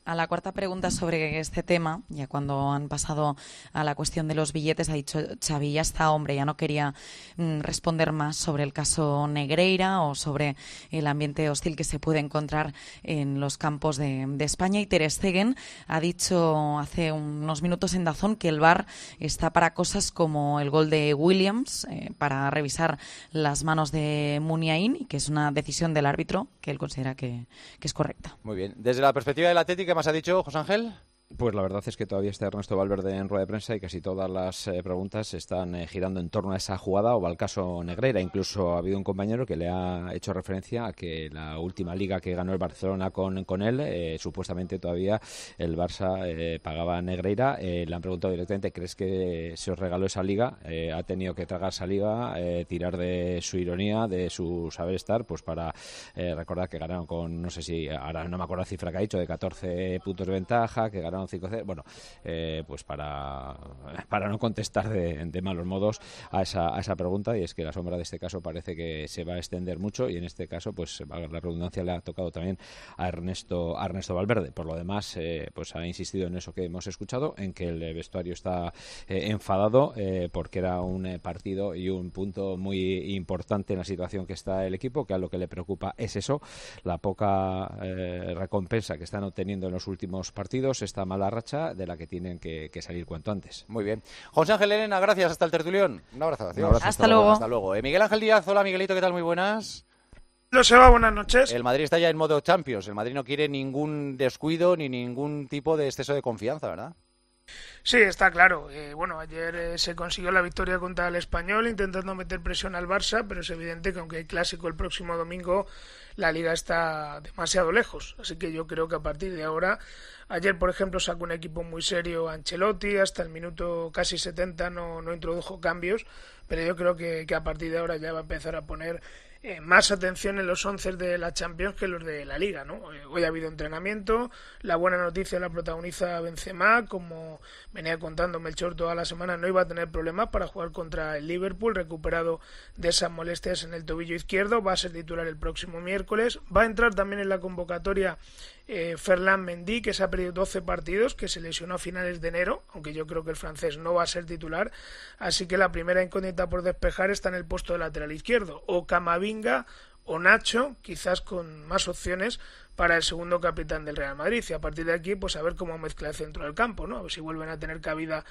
A la cuarta pregunta sobre este tema, ya cuando han pasado a la cuestión de los billetes, ha dicho Xavi, ya está, hombre, ya no quería mm, responder más sobre el caso Negreira o sobre el ambiente hostil que se puede encontrar en los campos de, España. Y Ter Stegen ha dicho hace unos minutos en Dazón que el VAR está para cosas como el gol de Williams, eh, para revisar las manos de Muniain, y que es una decisión del árbitro que él considera que, que es correcta. Muy bien. Desde la perspectiva de la Atlética, ¿Qué más ha dicho José Ángel? Pues la verdad es que todavía está Ernesto Valverde en rueda de prensa y casi todas las eh, preguntas están eh, girando en torno a esa jugada o al caso Negreira. Incluso ha habido un compañero que le ha hecho referencia a que la última liga que ganó el Barcelona con, con él, eh, supuestamente todavía el Barça pagaba a Negreira. le han preguntado directamente, ¿crees que se os regaló esa liga? ha tenido que tragar saliva, tirar de su ironía, de su saber estar, pues para recordar que ganaron con, no sé si, ahora no me acuerdo la cifra que ha dicho, de 14 puntos de ventaja, que ganaron bueno, eh, pues para, para no contestar de, malos modos a esa, a esa pregunta, y es que la sombra de este caso parece que se va a extender mucho, y en este caso, pues la redundancia le ha tocado también a Ernesto, a Ernesto Valverde. Por lo demás, eh, pues ha insistido en eso que hemos escuchado, en que el vestuario está eh, enfadado porque era un partido y un punto muy importante en la situación que está el equipo, que a lo que le preocupa es eso, la poca recompensa que están obteniendo en los últimos partidos, esta mala racha de la que tienen que, salir cuanto antes. Muy bien. José Ángel Elena, gracias. Hasta el tertulión. Un abrazo. hasta, luego. Hasta luego. Eh, Miguel Ángel Díaz, hola Miguelito, ¿qué tal? Muy buenas. se va, buenas noches. El Madrid está ya en modo Champions. El Madrid no quiere ningún descuido ni ningún tipo de exceso de confianza, ¿verdad? Sí, está claro. Eh, bueno, ayer eh, se consiguió la victoria contra el español intentando meter presión al Barça, pero es evidente que aunque hay clásico el próximo domingo, la liga está demasiado lejos. Así que yo creo que a partir de ahora, ayer por ejemplo sacó un equipo muy serio Ancelotti, hasta el minuto casi 70 no, no introdujo cambios, pero yo creo que, que a partir de ahora ya va a empezar a poner eh, más atención en los once de la Champions que los de la Liga, ¿no? Eh, hoy ha habido entrenamiento, la buena noticia la protagoniza Benzema, como venía contando Melchor toda la semana, no iba a tener problemas para jugar contra el Liverpool, recuperado de esas molestias en el tobillo izquierdo, va a ser titular el próximo miércoles, va a entrar también en la convocatoria eh, Ferland Mendy, que se ha perdido 12 partidos, que se lesionó a finales de enero, aunque yo creo que el francés no va a ser titular. Así que la primera incógnita por despejar está en el puesto de lateral izquierdo. O Camavinga o Nacho, quizás con más opciones para el segundo capitán del Real Madrid. Y a partir de aquí, pues a ver cómo mezcla el centro del campo, ¿no? A ver si vuelven a tener cabida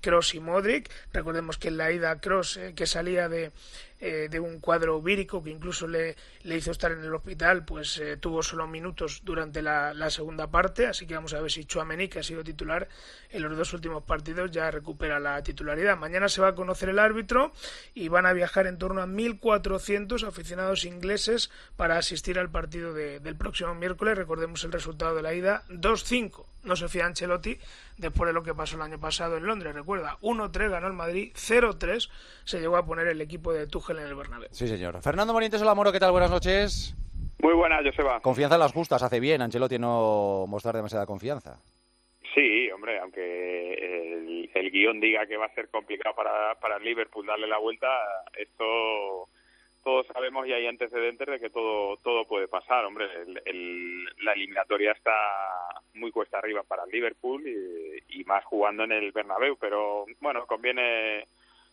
Cross eh, y Modric. Recordemos que en la ida Cross, eh, que salía de, eh, de un cuadro vírico que incluso le, le, hizo estar en el hospital, pues tuvo solo minutos durante la, segunda parte. Así que vamos a ver si Chouameni, que ha sido titular en los dos últimos partidos, ya recupera la titularidad. Mañana se va a conocer el árbitro y van a viajar en torno a 1.400 aficionados ingleses para asistir al partido de, del próximo miércoles. Recordemos el resultado de la ida: 2-5. No se fía Ancelotti después de lo que pasó el año pasado en Londres. Recuerda, 1-3 ganó el Madrid, 0-3 se llegó a poner el equipo de Tuchel en el Bernabéu. Sí, señor. Fernando Morientes, hola Moro, ¿qué tal? Buenas noches. Muy buenas, Joseba. Confianza en las justas, hace bien Ancelotti no mostrar demasiada confianza. Sí, hombre, aunque el, el guion diga que va a ser complicado para, para el Liverpool darle la vuelta, esto todos sabemos y hay antecedentes de que todo todo puede pasar, hombre. El, la eliminatoria está muy cuesta arriba para el Liverpool y, y, más jugando en el Bernabéu, pero bueno, conviene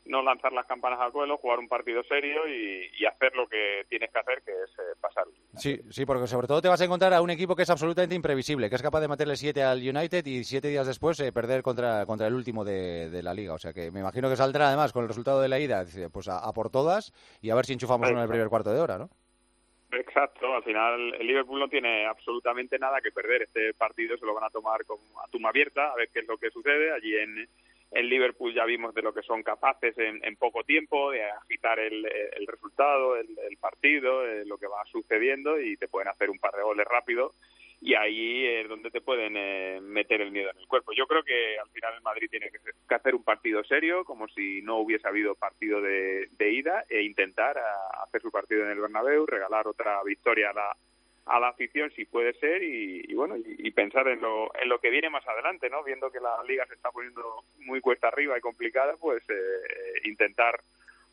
no lanzar las campanas al vuelo, jugar un partido serio y, y hacer lo que tienes que hacer, que es eh, pasar. Sí, sí, porque sobre todo te vas a encontrar a un equipo que es absolutamente imprevisible, que es capaz de meterle siete al United y siete días después eh, perder contra, contra el último de, de, la liga. O sea que me imagino que saldrá además con el resultado de la ida pues a, a por todas y a ver si enchufamos uno en el primer cuarto de hora, ¿no? Exacto, al final el Liverpool no tiene absolutamente nada que perder. Este partido se lo van a tomar con a tumba abierta, a ver qué es lo que sucede allí en, en Liverpool ya vimos de lo que son capaces en, en poco tiempo, de agitar el, el resultado, el, el partido, eh, lo que va sucediendo y te pueden hacer un par de goles rápido y ahí es donde te pueden eh, meter el miedo en el cuerpo. Yo creo que al final el Madrid tiene que, que hacer un partido serio, como si no hubiese habido partido de, de ida, e intentar hacer su partido en el Bernabéu, regalar otra victoria a la, a la afición si puede ser y, y bueno y, y, pensar en lo, en lo que viene más adelante, ¿no? Viendo que la liga se está poniendo muy cuesta arriba y complicada, pues eh, intentar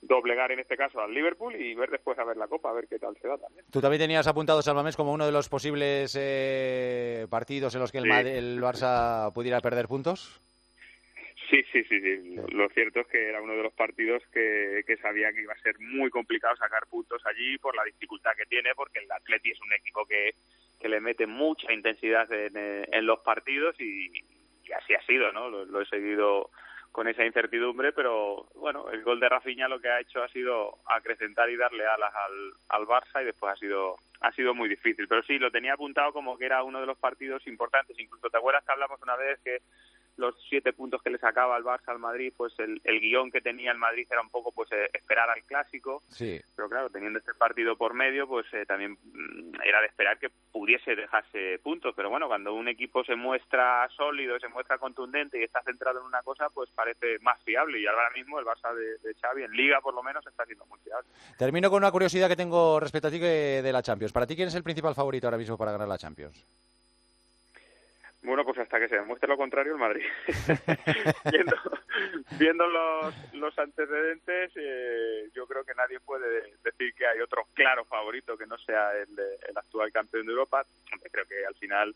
doblegar en este caso al Liverpool y ver después a ver la Copa, a ver qué tal se da también. ¿Tú también tenías apuntado Salmamés como uno de los posibles eh, partidos en los que el, sí. el Barça pudiera perder puntos? Sí, sí, sí, sí. Lo cierto es que era uno de los partidos que, que, sabía que iba a ser muy complicado sacar puntos allí por la dificultad que tiene, porque el Atleti es un equipo que, que le mete mucha intensidad en, en los partidos y, y, así ha sido, ¿no? Lo, lo, he seguido con esa incertidumbre, pero bueno, el gol de Rafinha lo que ha hecho ha sido acrecentar y darle alas al, al Barça y después ha sido ha sido muy difícil. Pero sí, lo tenía apuntado como que era uno de los partidos importantes. Incluso te acuerdas que hablamos una vez que los siete puntos que le sacaba el Barça al Madrid, pues el, el guion que tenía el Madrid era un poco pues eh, esperar al clásico. Sí. Pero claro, teniendo este partido por medio, pues eh, también mm, era de esperar que pudiese dejarse puntos. Pero bueno, cuando un equipo se muestra sólido, se muestra contundente y está centrado en una cosa, pues parece más fiable. Y ahora mismo el Barça de, de Xavi, en Liga por lo menos, está siendo muy fiable. Termino con una curiosidad que tengo respecto a ti que de la Champions. ¿Para ti quién es el principal favorito ahora mismo para ganar la Champions? Bueno, pues hasta que se demuestre lo contrario el Madrid. *laughs* viendo, viendo los, los antecedentes, eh, yo creo que nadie puede decir que hay otro claro favorito que no sea el, el actual campeón de Europa. Creo que al final,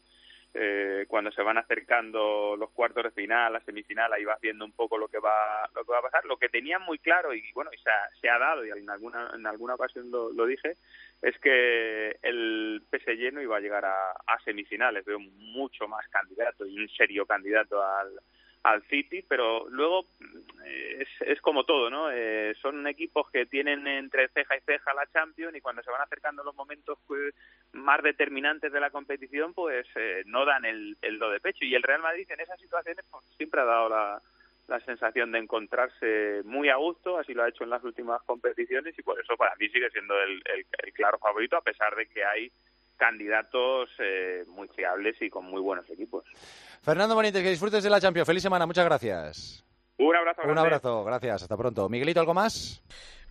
eh, cuando se van acercando los cuartos de final, la semifinal, ahí vas viendo un poco lo que va lo que va a pasar. Lo que tenían muy claro y bueno, y se, ha, se ha dado y en alguna en alguna ocasión lo, dije es que el PSG no iba a llegar a, semifinales. Veo mucho más candidato y un serio candidato al, al City, pero luego eh, es, es como todo, ¿no? Eh, son equipos que tienen entre ceja y ceja la Champions y cuando se van acercando los momentos pues, más determinantes de la competición, pues eh, no dan el, el do de pecho. Y el Real Madrid en esas situaciones pues, siempre ha dado la, la sensación de encontrarse muy a gusto, así lo ha hecho en las últimas competiciones y por eso para mí sigue siendo el, el, el claro favorito, a pesar de que hay candidatos eh, muy fiables y con muy buenos equipos. Fernando Benítez, que disfrutes de la Champions. Feliz semana, muchas gracias. Un abrazo. Un grande. abrazo, gracias, hasta pronto. Miguelito, ¿algo más?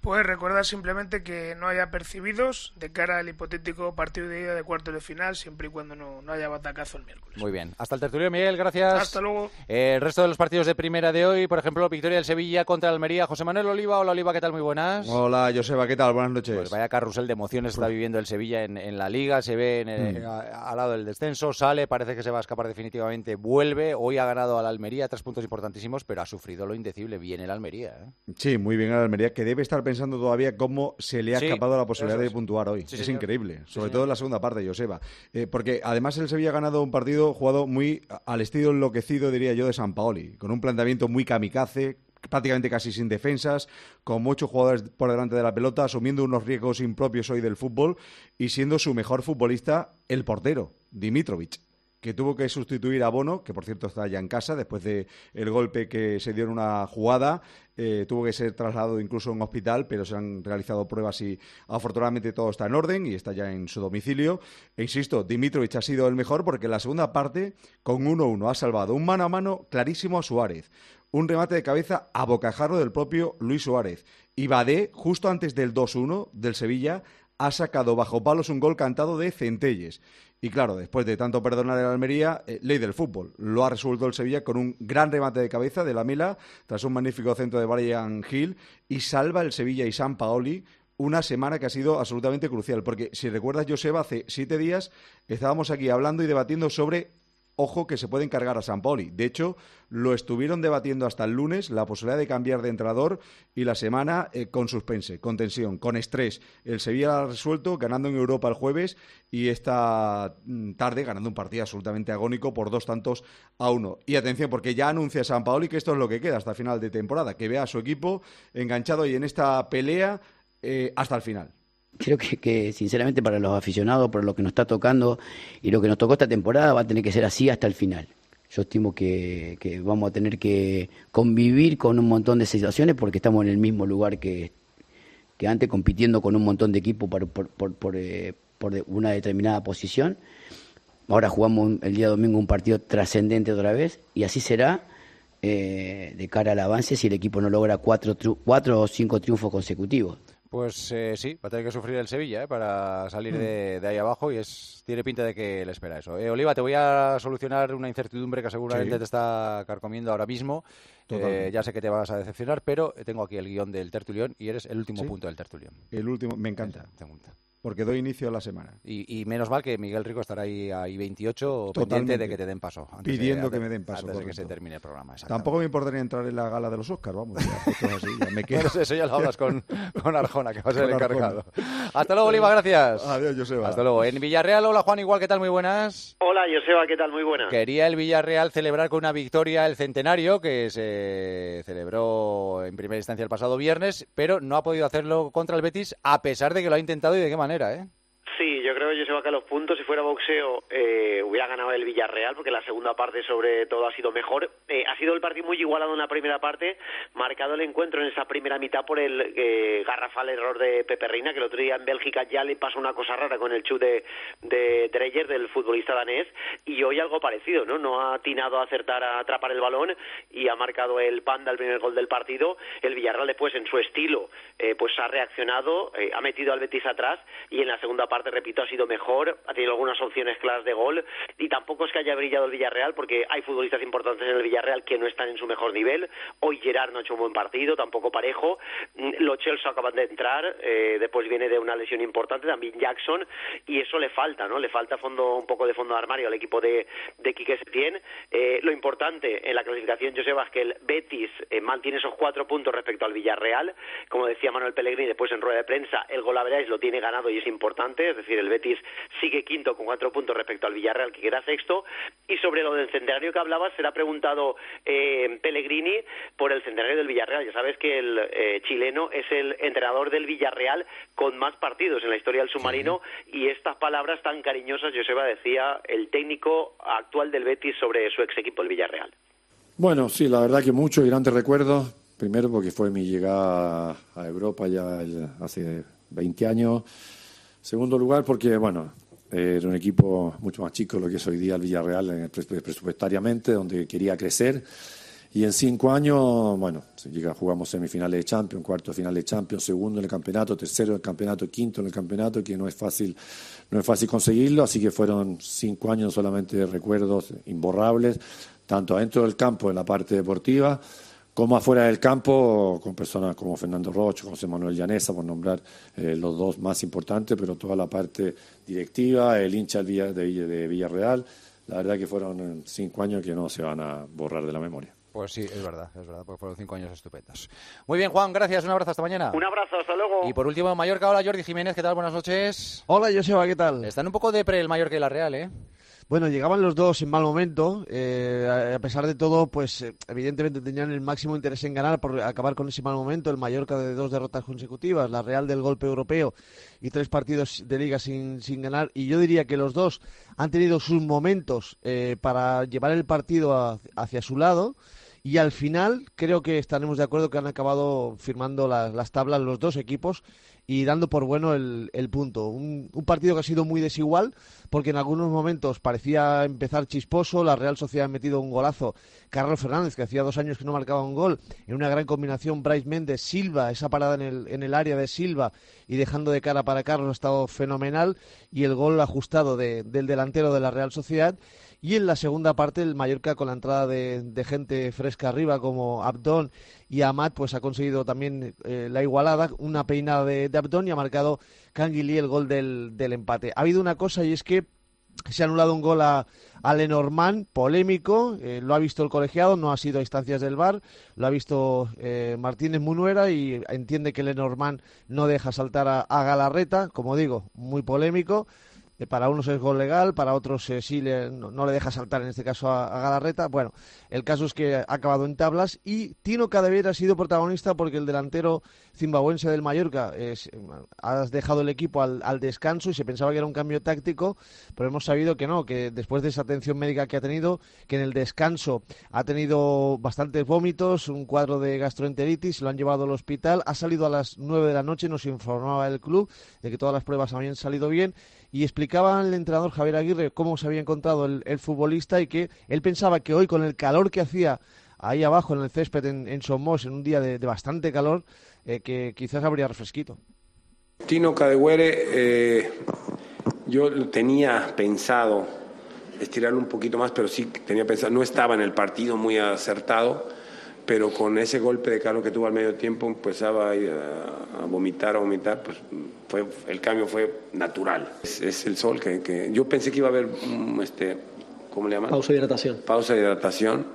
Pues recordar simplemente que no haya percibidos de cara al hipotético partido de ida de cuartos de final, siempre y cuando no, no haya batacazo el miércoles. Muy bien. Hasta el tertulio, Miguel, gracias. Hasta luego. Eh, el resto de los partidos de primera de hoy, por ejemplo, victoria del Sevilla contra el Almería. José Manuel Oliva, hola Oliva, ¿qué tal? Muy buenas. Hola, Joseba, ¿qué tal? Buenas noches. Pues vaya carrusel de emociones está viviendo el Sevilla en, en la liga, se ve en el- Mm. a- al lado del descenso, sale, parece que se va a escapar definitivamente, vuelve, hoy ha ganado al Almería, tres puntos importantísimos, pero ha sufrido lo indecible, bien el Almería. ¿eh? Sí, muy bien la Almería, que debe estar pensando todavía cómo se le ha Sí, escapado la posibilidad eso de es. puntuar hoy. Sí, es señor. increíble, sobre todo en la segunda parte, Joseba. Eh, porque además el Sevilla ha ganado un partido jugado muy al estilo enloquecido, diría yo, de San Paoli, con un planteamiento muy kamikaze, prácticamente casi sin defensas, con muchos jugadores por delante de la pelota, asumiendo unos riesgos impropios hoy del fútbol y siendo su mejor futbolista el portero, Dimitrovic que tuvo que sustituir a Bono, que por cierto está ya en casa después de el golpe que se dio en una jugada, eh, tuvo que ser trasladado incluso a un hospital, pero se han realizado pruebas y afortunadamente todo está en orden y está ya en su domicilio. E insisto, Dimitrovic ha sido el mejor porque en la segunda parte, con 1-1, ha salvado un mano a mano clarísimo a Suárez. Un remate de cabeza a bocajarro del propio Luis Suárez. Y Badé, justo antes del 2-1 del Sevilla, ha sacado bajo palos un gol cantado de Centelles. Y claro, después de tanto perdonar el Almería, eh, ley del fútbol. Lo ha resuelto el Sevilla con un gran remate de cabeza de la Mela, tras un magnífico centro de Brian Hill, y salva el Sevilla y San Paoli una semana que ha sido absolutamente crucial. Porque si recuerdas, Joseba, hace siete días estábamos aquí hablando y debatiendo sobre ojo que se pueden cargar a San Paoli. De hecho, lo estuvieron debatiendo hasta el lunes, la posibilidad de cambiar de entrenador y la semana eh, con suspense, con tensión, con estrés. El Sevilla ha resuelto ganando en Europa el jueves y esta mm, tarde ganando un partido absolutamente agónico por dos tantos a uno. Y atención, porque ya anuncia San Paoli que esto es lo que queda hasta final de temporada, que vea a su equipo enganchado y en esta pelea eh, hasta el final. Creo que, que, sinceramente para los aficionados, por lo que nos está tocando y lo que nos tocó esta temporada, va a tener que ser así hasta el final. Yo estimo que, vamos a tener que convivir con un montón de situaciones porque estamos en el mismo lugar que, antes, compitiendo con un montón de equipos por, por, por, eh, una determinada posición. Ahora jugamos el día domingo un partido trascendente otra vez y así será eh, de cara al avance si el equipo no logra cuatro, cuatro o cinco triunfos consecutivos. Pues eh, sí, va a tener que sufrir el Sevilla ¿eh? para salir de, de ahí abajo y es tiene pinta de que le espera eso. Eh, Oliva, te voy a solucionar una incertidumbre que seguramente Sí. te está carcomiendo ahora mismo. Eh, ya sé que te vas a decepcionar, pero tengo aquí el guion del tertulión y eres el último Sí. punto del tertulión. El último, me encanta. Porque doy inicio a la semana. Y, y menos mal que Miguel Rico estará ahí, ahí 28 pendiente Totalmente. de que te den paso. antes de- Pidiendo que antes- me den paso, Antes de que se termine el programa. Tampoco me importaría entrar en la gala de los Oscars, vamos. Ya, puestos así, ya me *laughs* quedo. Bueno, eso ya lo hablas con, con Arjona, que va a ser el encargado. Hasta luego, Oliva, gracias. Adiós, Joseba. Hasta luego. En Villarreal, hola Juan, igual, ¿qué tal? Muy buenas. Hola, Joseba, ¿qué tal? Muy buena. Quería el Villarreal celebrar con una victoria el centenario que se celebró en primera instancia el pasado viernes, pero no ha podido hacerlo contra el Betis a pesar de que lo ha intentado y de qué manera, ¿eh? Sí, yo creo que Joseba que a los puntos, si fuera boxeo, eh, hubiera ganado el Villarreal, porque la segunda parte sobre todo ha sido mejor. Eh, ha sido el partido muy igualado en la primera parte, marcado el encuentro en esa primera mitad por el eh, garrafal error de Pepe Reina, que el otro día en Bélgica ya le pasó una cosa rara con el chute de, de Dreyer, del futbolista danés, y hoy algo parecido, ¿no? No ha atinado a acertar a atrapar el balón y ha marcado el Panda el primer gol del partido. El Villarreal después, en su estilo, eh, pues ha reaccionado, eh, ha metido al Betis atrás y en la segunda parte, repito, ha sido mejor, ha tenido algunas opciones claras de gol y tampoco es que haya brillado el Villarreal porque hay futbolistas importantes en el Villarreal que no están en su mejor nivel. Hoy Gerard no ha hecho un buen partido, tampoco parejo. Mm, Los Chelsea acaban de entrar, eh, después viene de una lesión importante, también Jackson, y eso le falta, ¿no? Le falta fondo un poco de fondo de armario al equipo de, de Quique Setién. Eh, lo importante en la clasificación, Joseba, que el Betis eh, mantiene esos cuatro puntos respecto al Villarreal. Como decía Manuel Pellegrini después en rueda de prensa, el gol lo tiene ganado y es importante, decir, el Betis sigue quinto con cuatro puntos respecto al Villarreal, que queda sexto. Y sobre lo del centenario que hablabas, será preguntado eh, Pellegrini por el centenario del Villarreal. Ya sabes que el eh, chileno es el entrenador del Villarreal con más partidos en la historia del submarino y estas palabras tan cariñosas, Joseba, decía el técnico actual del Betis sobre su ex equipo, el Villarreal. Bueno, sí, la verdad que mucho y grandes recuerdos. Primero porque fue mi llegada a Europa ya hace 20 años. Segundo lugar porque, bueno, era un equipo mucho más chico de lo que es hoy día el Villarreal presupuestariamente, donde quería crecer. Y en cinco años, bueno, jugamos semifinales de Champions, cuarto final de Champions, segundo en el campeonato, tercero en el campeonato, quinto en el campeonato, que no es fácil, no es fácil conseguirlo, así que fueron cinco años solamente de recuerdos imborrables, tanto adentro del campo en la parte deportiva, como afuera del campo, con personas como Fernando Rocho, José Manuel Llanesa, por nombrar eh, los dos más importantes, pero toda la parte directiva, el hincha de, de Villarreal, la verdad que fueron cinco años que no se van a borrar de la memoria. Pues sí, es verdad, es verdad, porque fueron cinco años estupendos. Muy bien, Juan, gracias, un abrazo, hasta mañana. Un abrazo, hasta luego. Y por último, Mallorca, hola Jordi Jiménez, ¿qué tal? Buenas noches. Hola, Joseba, ¿qué tal? Están un poco de pre el Mallorca y la Real, ¿eh? Bueno, llegaban los dos en mal momento. Eh, a pesar de todo, pues eh, evidentemente tenían el máximo interés en ganar por acabar con ese mal momento. El Mallorca de dos derrotas consecutivas, la Real del golpe europeo y tres partidos de liga sin, sin ganar. Y yo diría que los dos han tenido sus momentos eh, para llevar el partido hacia su lado. Y al final creo que estaremos de acuerdo que han acabado firmando las tablas los dos equipos y dando por bueno el, punto. Un, partido que ha sido muy desigual porque en algunos momentos parecía empezar chisposo, la Real Sociedad ha metido un golazo, Carlos Fernández, que hacía dos años que no marcaba un gol, en una gran combinación Bryce Méndez, Silva, esa parada en el, en el área de Silva y dejando de cara para Carlos ha estado fenomenal y el gol ajustado del delantero de la Real Sociedad y en la segunda parte el Mallorca con la entrada de, gente fresca arriba como Abdón y Amat pues ha conseguido también eh, la igualada, una peinada de, Abdón y ha marcado Canguilí el gol del, empate. Ha habido una cosa y es que se ha anulado un gol a, Lenormand, polémico, eh, lo ha visto el colegiado, no ha sido a instancias del VAR, lo ha visto eh, Martínez Munuera y entiende que Lenormand no deja saltar a Galarreta, como digo, muy polémico para unos es gol legal, para otros eh, sí no, le deja saltar en este caso a, Galarreta. Bueno, el caso es que ha acabado en tablas y Tino Cadevera ha sido protagonista porque el delantero zimbabuense del Mallorca es, ha dejado el equipo al, descanso y se pensaba que era un cambio táctico, pero hemos sabido que no, que después de esa atención médica que ha tenido, que en el descanso ha tenido bastantes vómitos, un cuadro de gastroenteritis, lo han llevado al hospital, ha salido a las nueve de la noche, nos informaba el club de que todas las pruebas habían salido bien y explicaba el entrenador Javier Aguirre cómo se había encontrado el, futbolista y que él pensaba que hoy con el calor que hacía ahí abajo en el césped en, Somos en un día de, bastante calor, eh, que quizás habría refresquito. Tino Cadegüere, eh, yo tenía pensado estirarlo un poquito más, pero sí tenía pensado, no estaba en el partido muy acertado pero con ese golpe de calor que tuvo al medio tiempo empezaba a, vomitar, a vomitar, pues fue, el cambio fue natural. Es, el sol que, yo pensé que iba a haber, este, ¿cómo le llaman? Pausa de hidratación. Pausa de hidratación,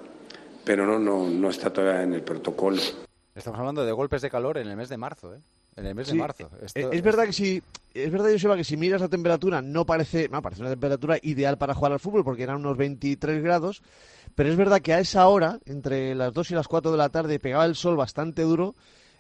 pero no, no, no está todavía en el protocolo. Estamos hablando de golpes de calor en el mes de marzo, ¿eh? En el mes de marzo. Eh, es, verdad que si es verdad, Joseba, que si miras la temperatura no parece, no, parece una temperatura ideal para jugar al fútbol porque eran unos 23 grados, pero es verdad que a esa hora, entre las 2 y las 4 de la tarde, pegaba el sol bastante duro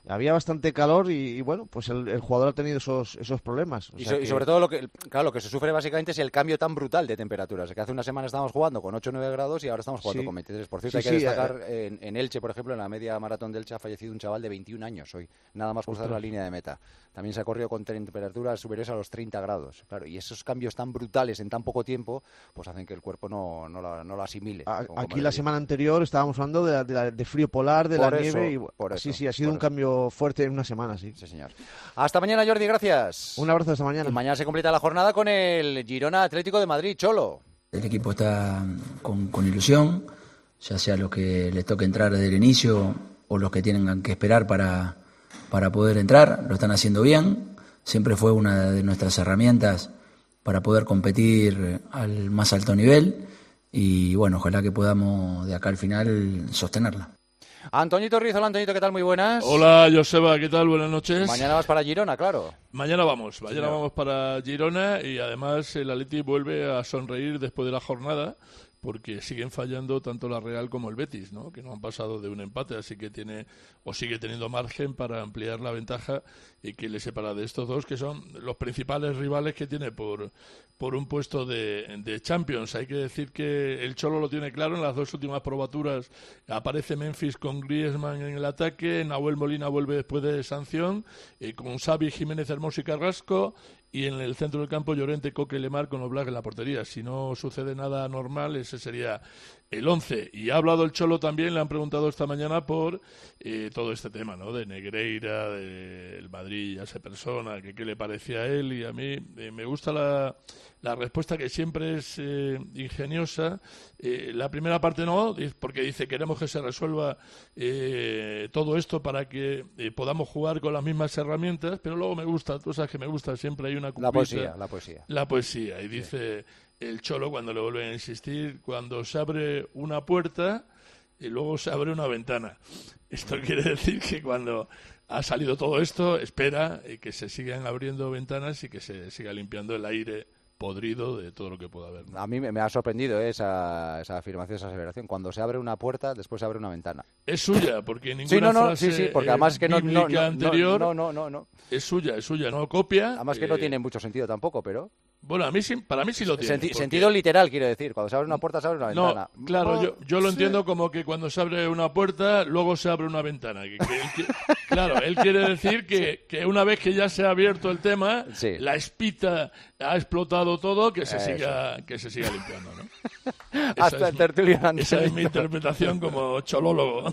había bastante calor y, bueno, pues el, jugador ha tenido esos, esos problemas. y, sobre todo lo que, claro, lo que se sufre básicamente es el cambio tan brutal de temperaturas. Que hace una semana estábamos jugando con 8 o 9 grados y ahora estamos jugando con 23. Por cierto, hay que destacar eh, en, Elche, por ejemplo, en la media maratón de Elche ha fallecido un chaval de 21 años hoy, nada más cruzar la línea de meta. También se ha corrido con temperaturas superiores a los 30 grados. Claro, y esos cambios tan brutales en tan poco tiempo, pues hacen que el cuerpo no, no, lo asimile. aquí la semana anterior estábamos hablando de, frío polar, de la nieve. Y, sí, sí, ha sido un cambio fuerte en una semana sí. Sí, señor. Hasta mañana, Jordi, gracias. Un abrazo hasta mañana. mañana se completa la jornada con el Girona Atlético de Madrid, Cholo. El equipo está con, ilusión, ya sea los que les toque entrar desde el inicio o los que tienen que esperar para, para poder entrar, lo están haciendo bien. Siempre fue una de nuestras herramientas para poder competir al más alto nivel y bueno, ojalá que podamos de acá al final sostenerla. Antoñito Riz, hola Antoñito, ¿qué tal? Muy buenas. Hola, Joseba, ¿qué tal? Buenas noches. Mañana vas para Girona, claro. Mañana vamos, mañana vamos para Girona y además el Atleti vuelve a sonreír después de la jornada porque siguen fallando tanto la Real como el Betis, ¿no? Que no han pasado de un empate, así que tiene o sigue teniendo margen para ampliar la ventaja y que le separa de estos dos que son los principales rivales que tiene por por un puesto de, de Champions. Hay que decir que el Cholo lo tiene claro en las dos últimas probaturas. Aparece Memphis con Griezmann en el ataque, Nahuel Molina vuelve después de sanción, eh, con Xavi, Jiménez, Hermoso y Carrasco, y en el centro del campo Llorente, Coque, Lemar con Oblak en la portería. Si no sucede nada normal, ese sería el 11. Y ha hablado el Cholo también, le han preguntado esta mañana por eh, todo este tema, ¿no? De Negreira, del Madrid, ya se persona, que qué le parecía a él. Y a mí eh, me gusta la, la respuesta que siempre es eh, ingeniosa. Eh, la primera parte no, porque dice queremos que se resuelva eh, todo esto para que eh, podamos jugar con las mismas herramientas, pero luego me gusta, tú sabes que me gusta, siempre hay una La cupita. poesía, la poesía. La poesía. Y dice el Cholo cuando le vuelven a insistir, cuando se abre una puerta y luego se abre una ventana. Esto quiere decir que cuando ha salido todo esto, espera eh, que se sigan abriendo ventanas y que se siga limpiando el aire podrido de todo lo que pueda haber. ¿no? A mí me, me ha sorprendido eh, esa, esa afirmación, esa aseveración. Cuando se abre una puerta, después se abre una ventana. Es suya, porque ninguna Sí, no, no, frase sí, sí, porque además es que no, no, anterior no, no, no, no. es suya, es suya, no copia. Además que no eh, tiene mucho sentido tampoco, pero... Bueno, a mí sí, para mí sí lo tiene. Senti- porque- Sentido literal, quiero decir. Cuando se abre una puerta, se abre una ventana. No, claro, Oh, yo, yo lo sí. entiendo como que cuando se abre una puerta, luego se abre una ventana. Que- que él qui- *laughs* claro, él quiere decir que, que una vez que ya se ha abierto el tema, la espita ha explotado todo, que se Eso. siga que se siga limpiando, ¿no? *laughs* Hasta el tertulio Esa es mi interpretación como cholólogo.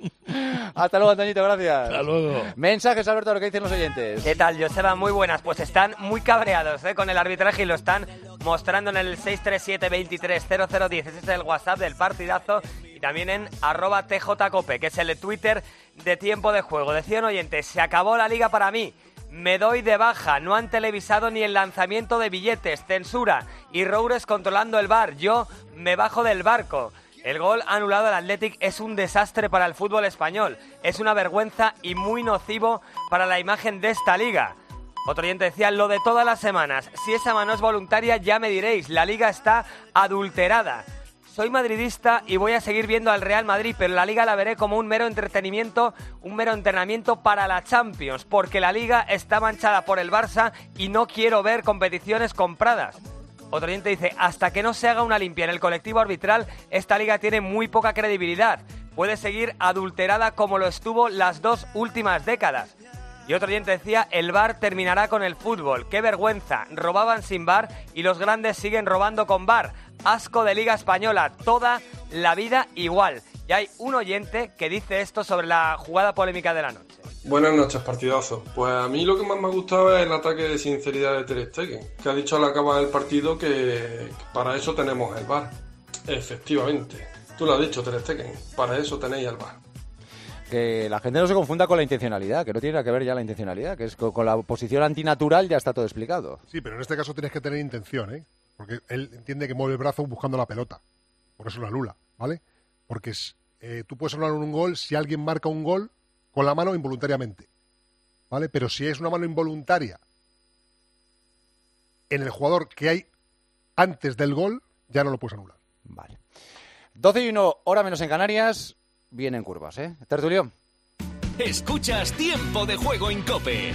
*laughs* Hasta luego, Antoñito, gracias. Hasta luego. Mensajes, Alberto, lo que dicen los oyentes. ¿Qué tal, Joseba? Muy buenas. Pues están muy cabreados ¿eh? con el arbitraje y lo están mostrando en el 637-230010. Ese es el WhatsApp del partidazo. Y también en arroba tjcope, que es el Twitter de tiempo de juego. Decían oyentes, se acabó la liga para mí. Me doy de baja, no han televisado ni el lanzamiento de billetes, censura y Roures controlando el bar. Yo me bajo del barco. El gol anulado al Athletic es un desastre para el fútbol español. Es una vergüenza y muy nocivo para la imagen de esta liga. Otro oyente decía, lo de todas las semanas. Si esa mano es voluntaria, ya me diréis, la liga está adulterada. Soy madridista y voy a seguir viendo al Real Madrid, pero la liga la veré como un mero entretenimiento, un mero entrenamiento para la Champions, porque la liga está manchada por el Barça y no quiero ver competiciones compradas. Otro oyente dice, hasta que no se haga una limpia en el colectivo arbitral, esta liga tiene muy poca credibilidad. Puede seguir adulterada como lo estuvo las dos últimas décadas. Y otro oyente decía, el bar terminará con el fútbol. ¡Qué vergüenza! Robaban sin bar y los grandes siguen robando con bar. Asco de Liga Española, toda la vida igual. Y hay un oyente que dice esto sobre la jugada polémica de la noche. Buenas noches, partidazo. Pues a mí lo que más me ha gustado es el ataque de sinceridad de Ter Stegen, que ha dicho al acabar el partido que, para eso tenemos el VAR. Efectivamente. Tú lo has dicho, Ter Stegen. Para eso tenéis el VAR. Que la gente no se confunda con la intencionalidad, que no tiene nada que ver ya la intencionalidad, que es con, con la posición antinatural ya está todo explicado. Sí, pero en este caso tienes que tener intención, ¿eh? Porque él entiende que mueve el brazo buscando la pelota. Por eso lo anula, ¿vale? Porque es, eh, tú puedes anular un gol si alguien marca un gol con la mano involuntariamente, ¿vale? Pero si es una mano involuntaria en el jugador que hay antes del gol, ya no lo puedes anular. Vale. 12 y 1, hora menos en Canarias, vienen curvas, ¿eh? Tertulión. Escuchas Tiempo de Juego en Cope.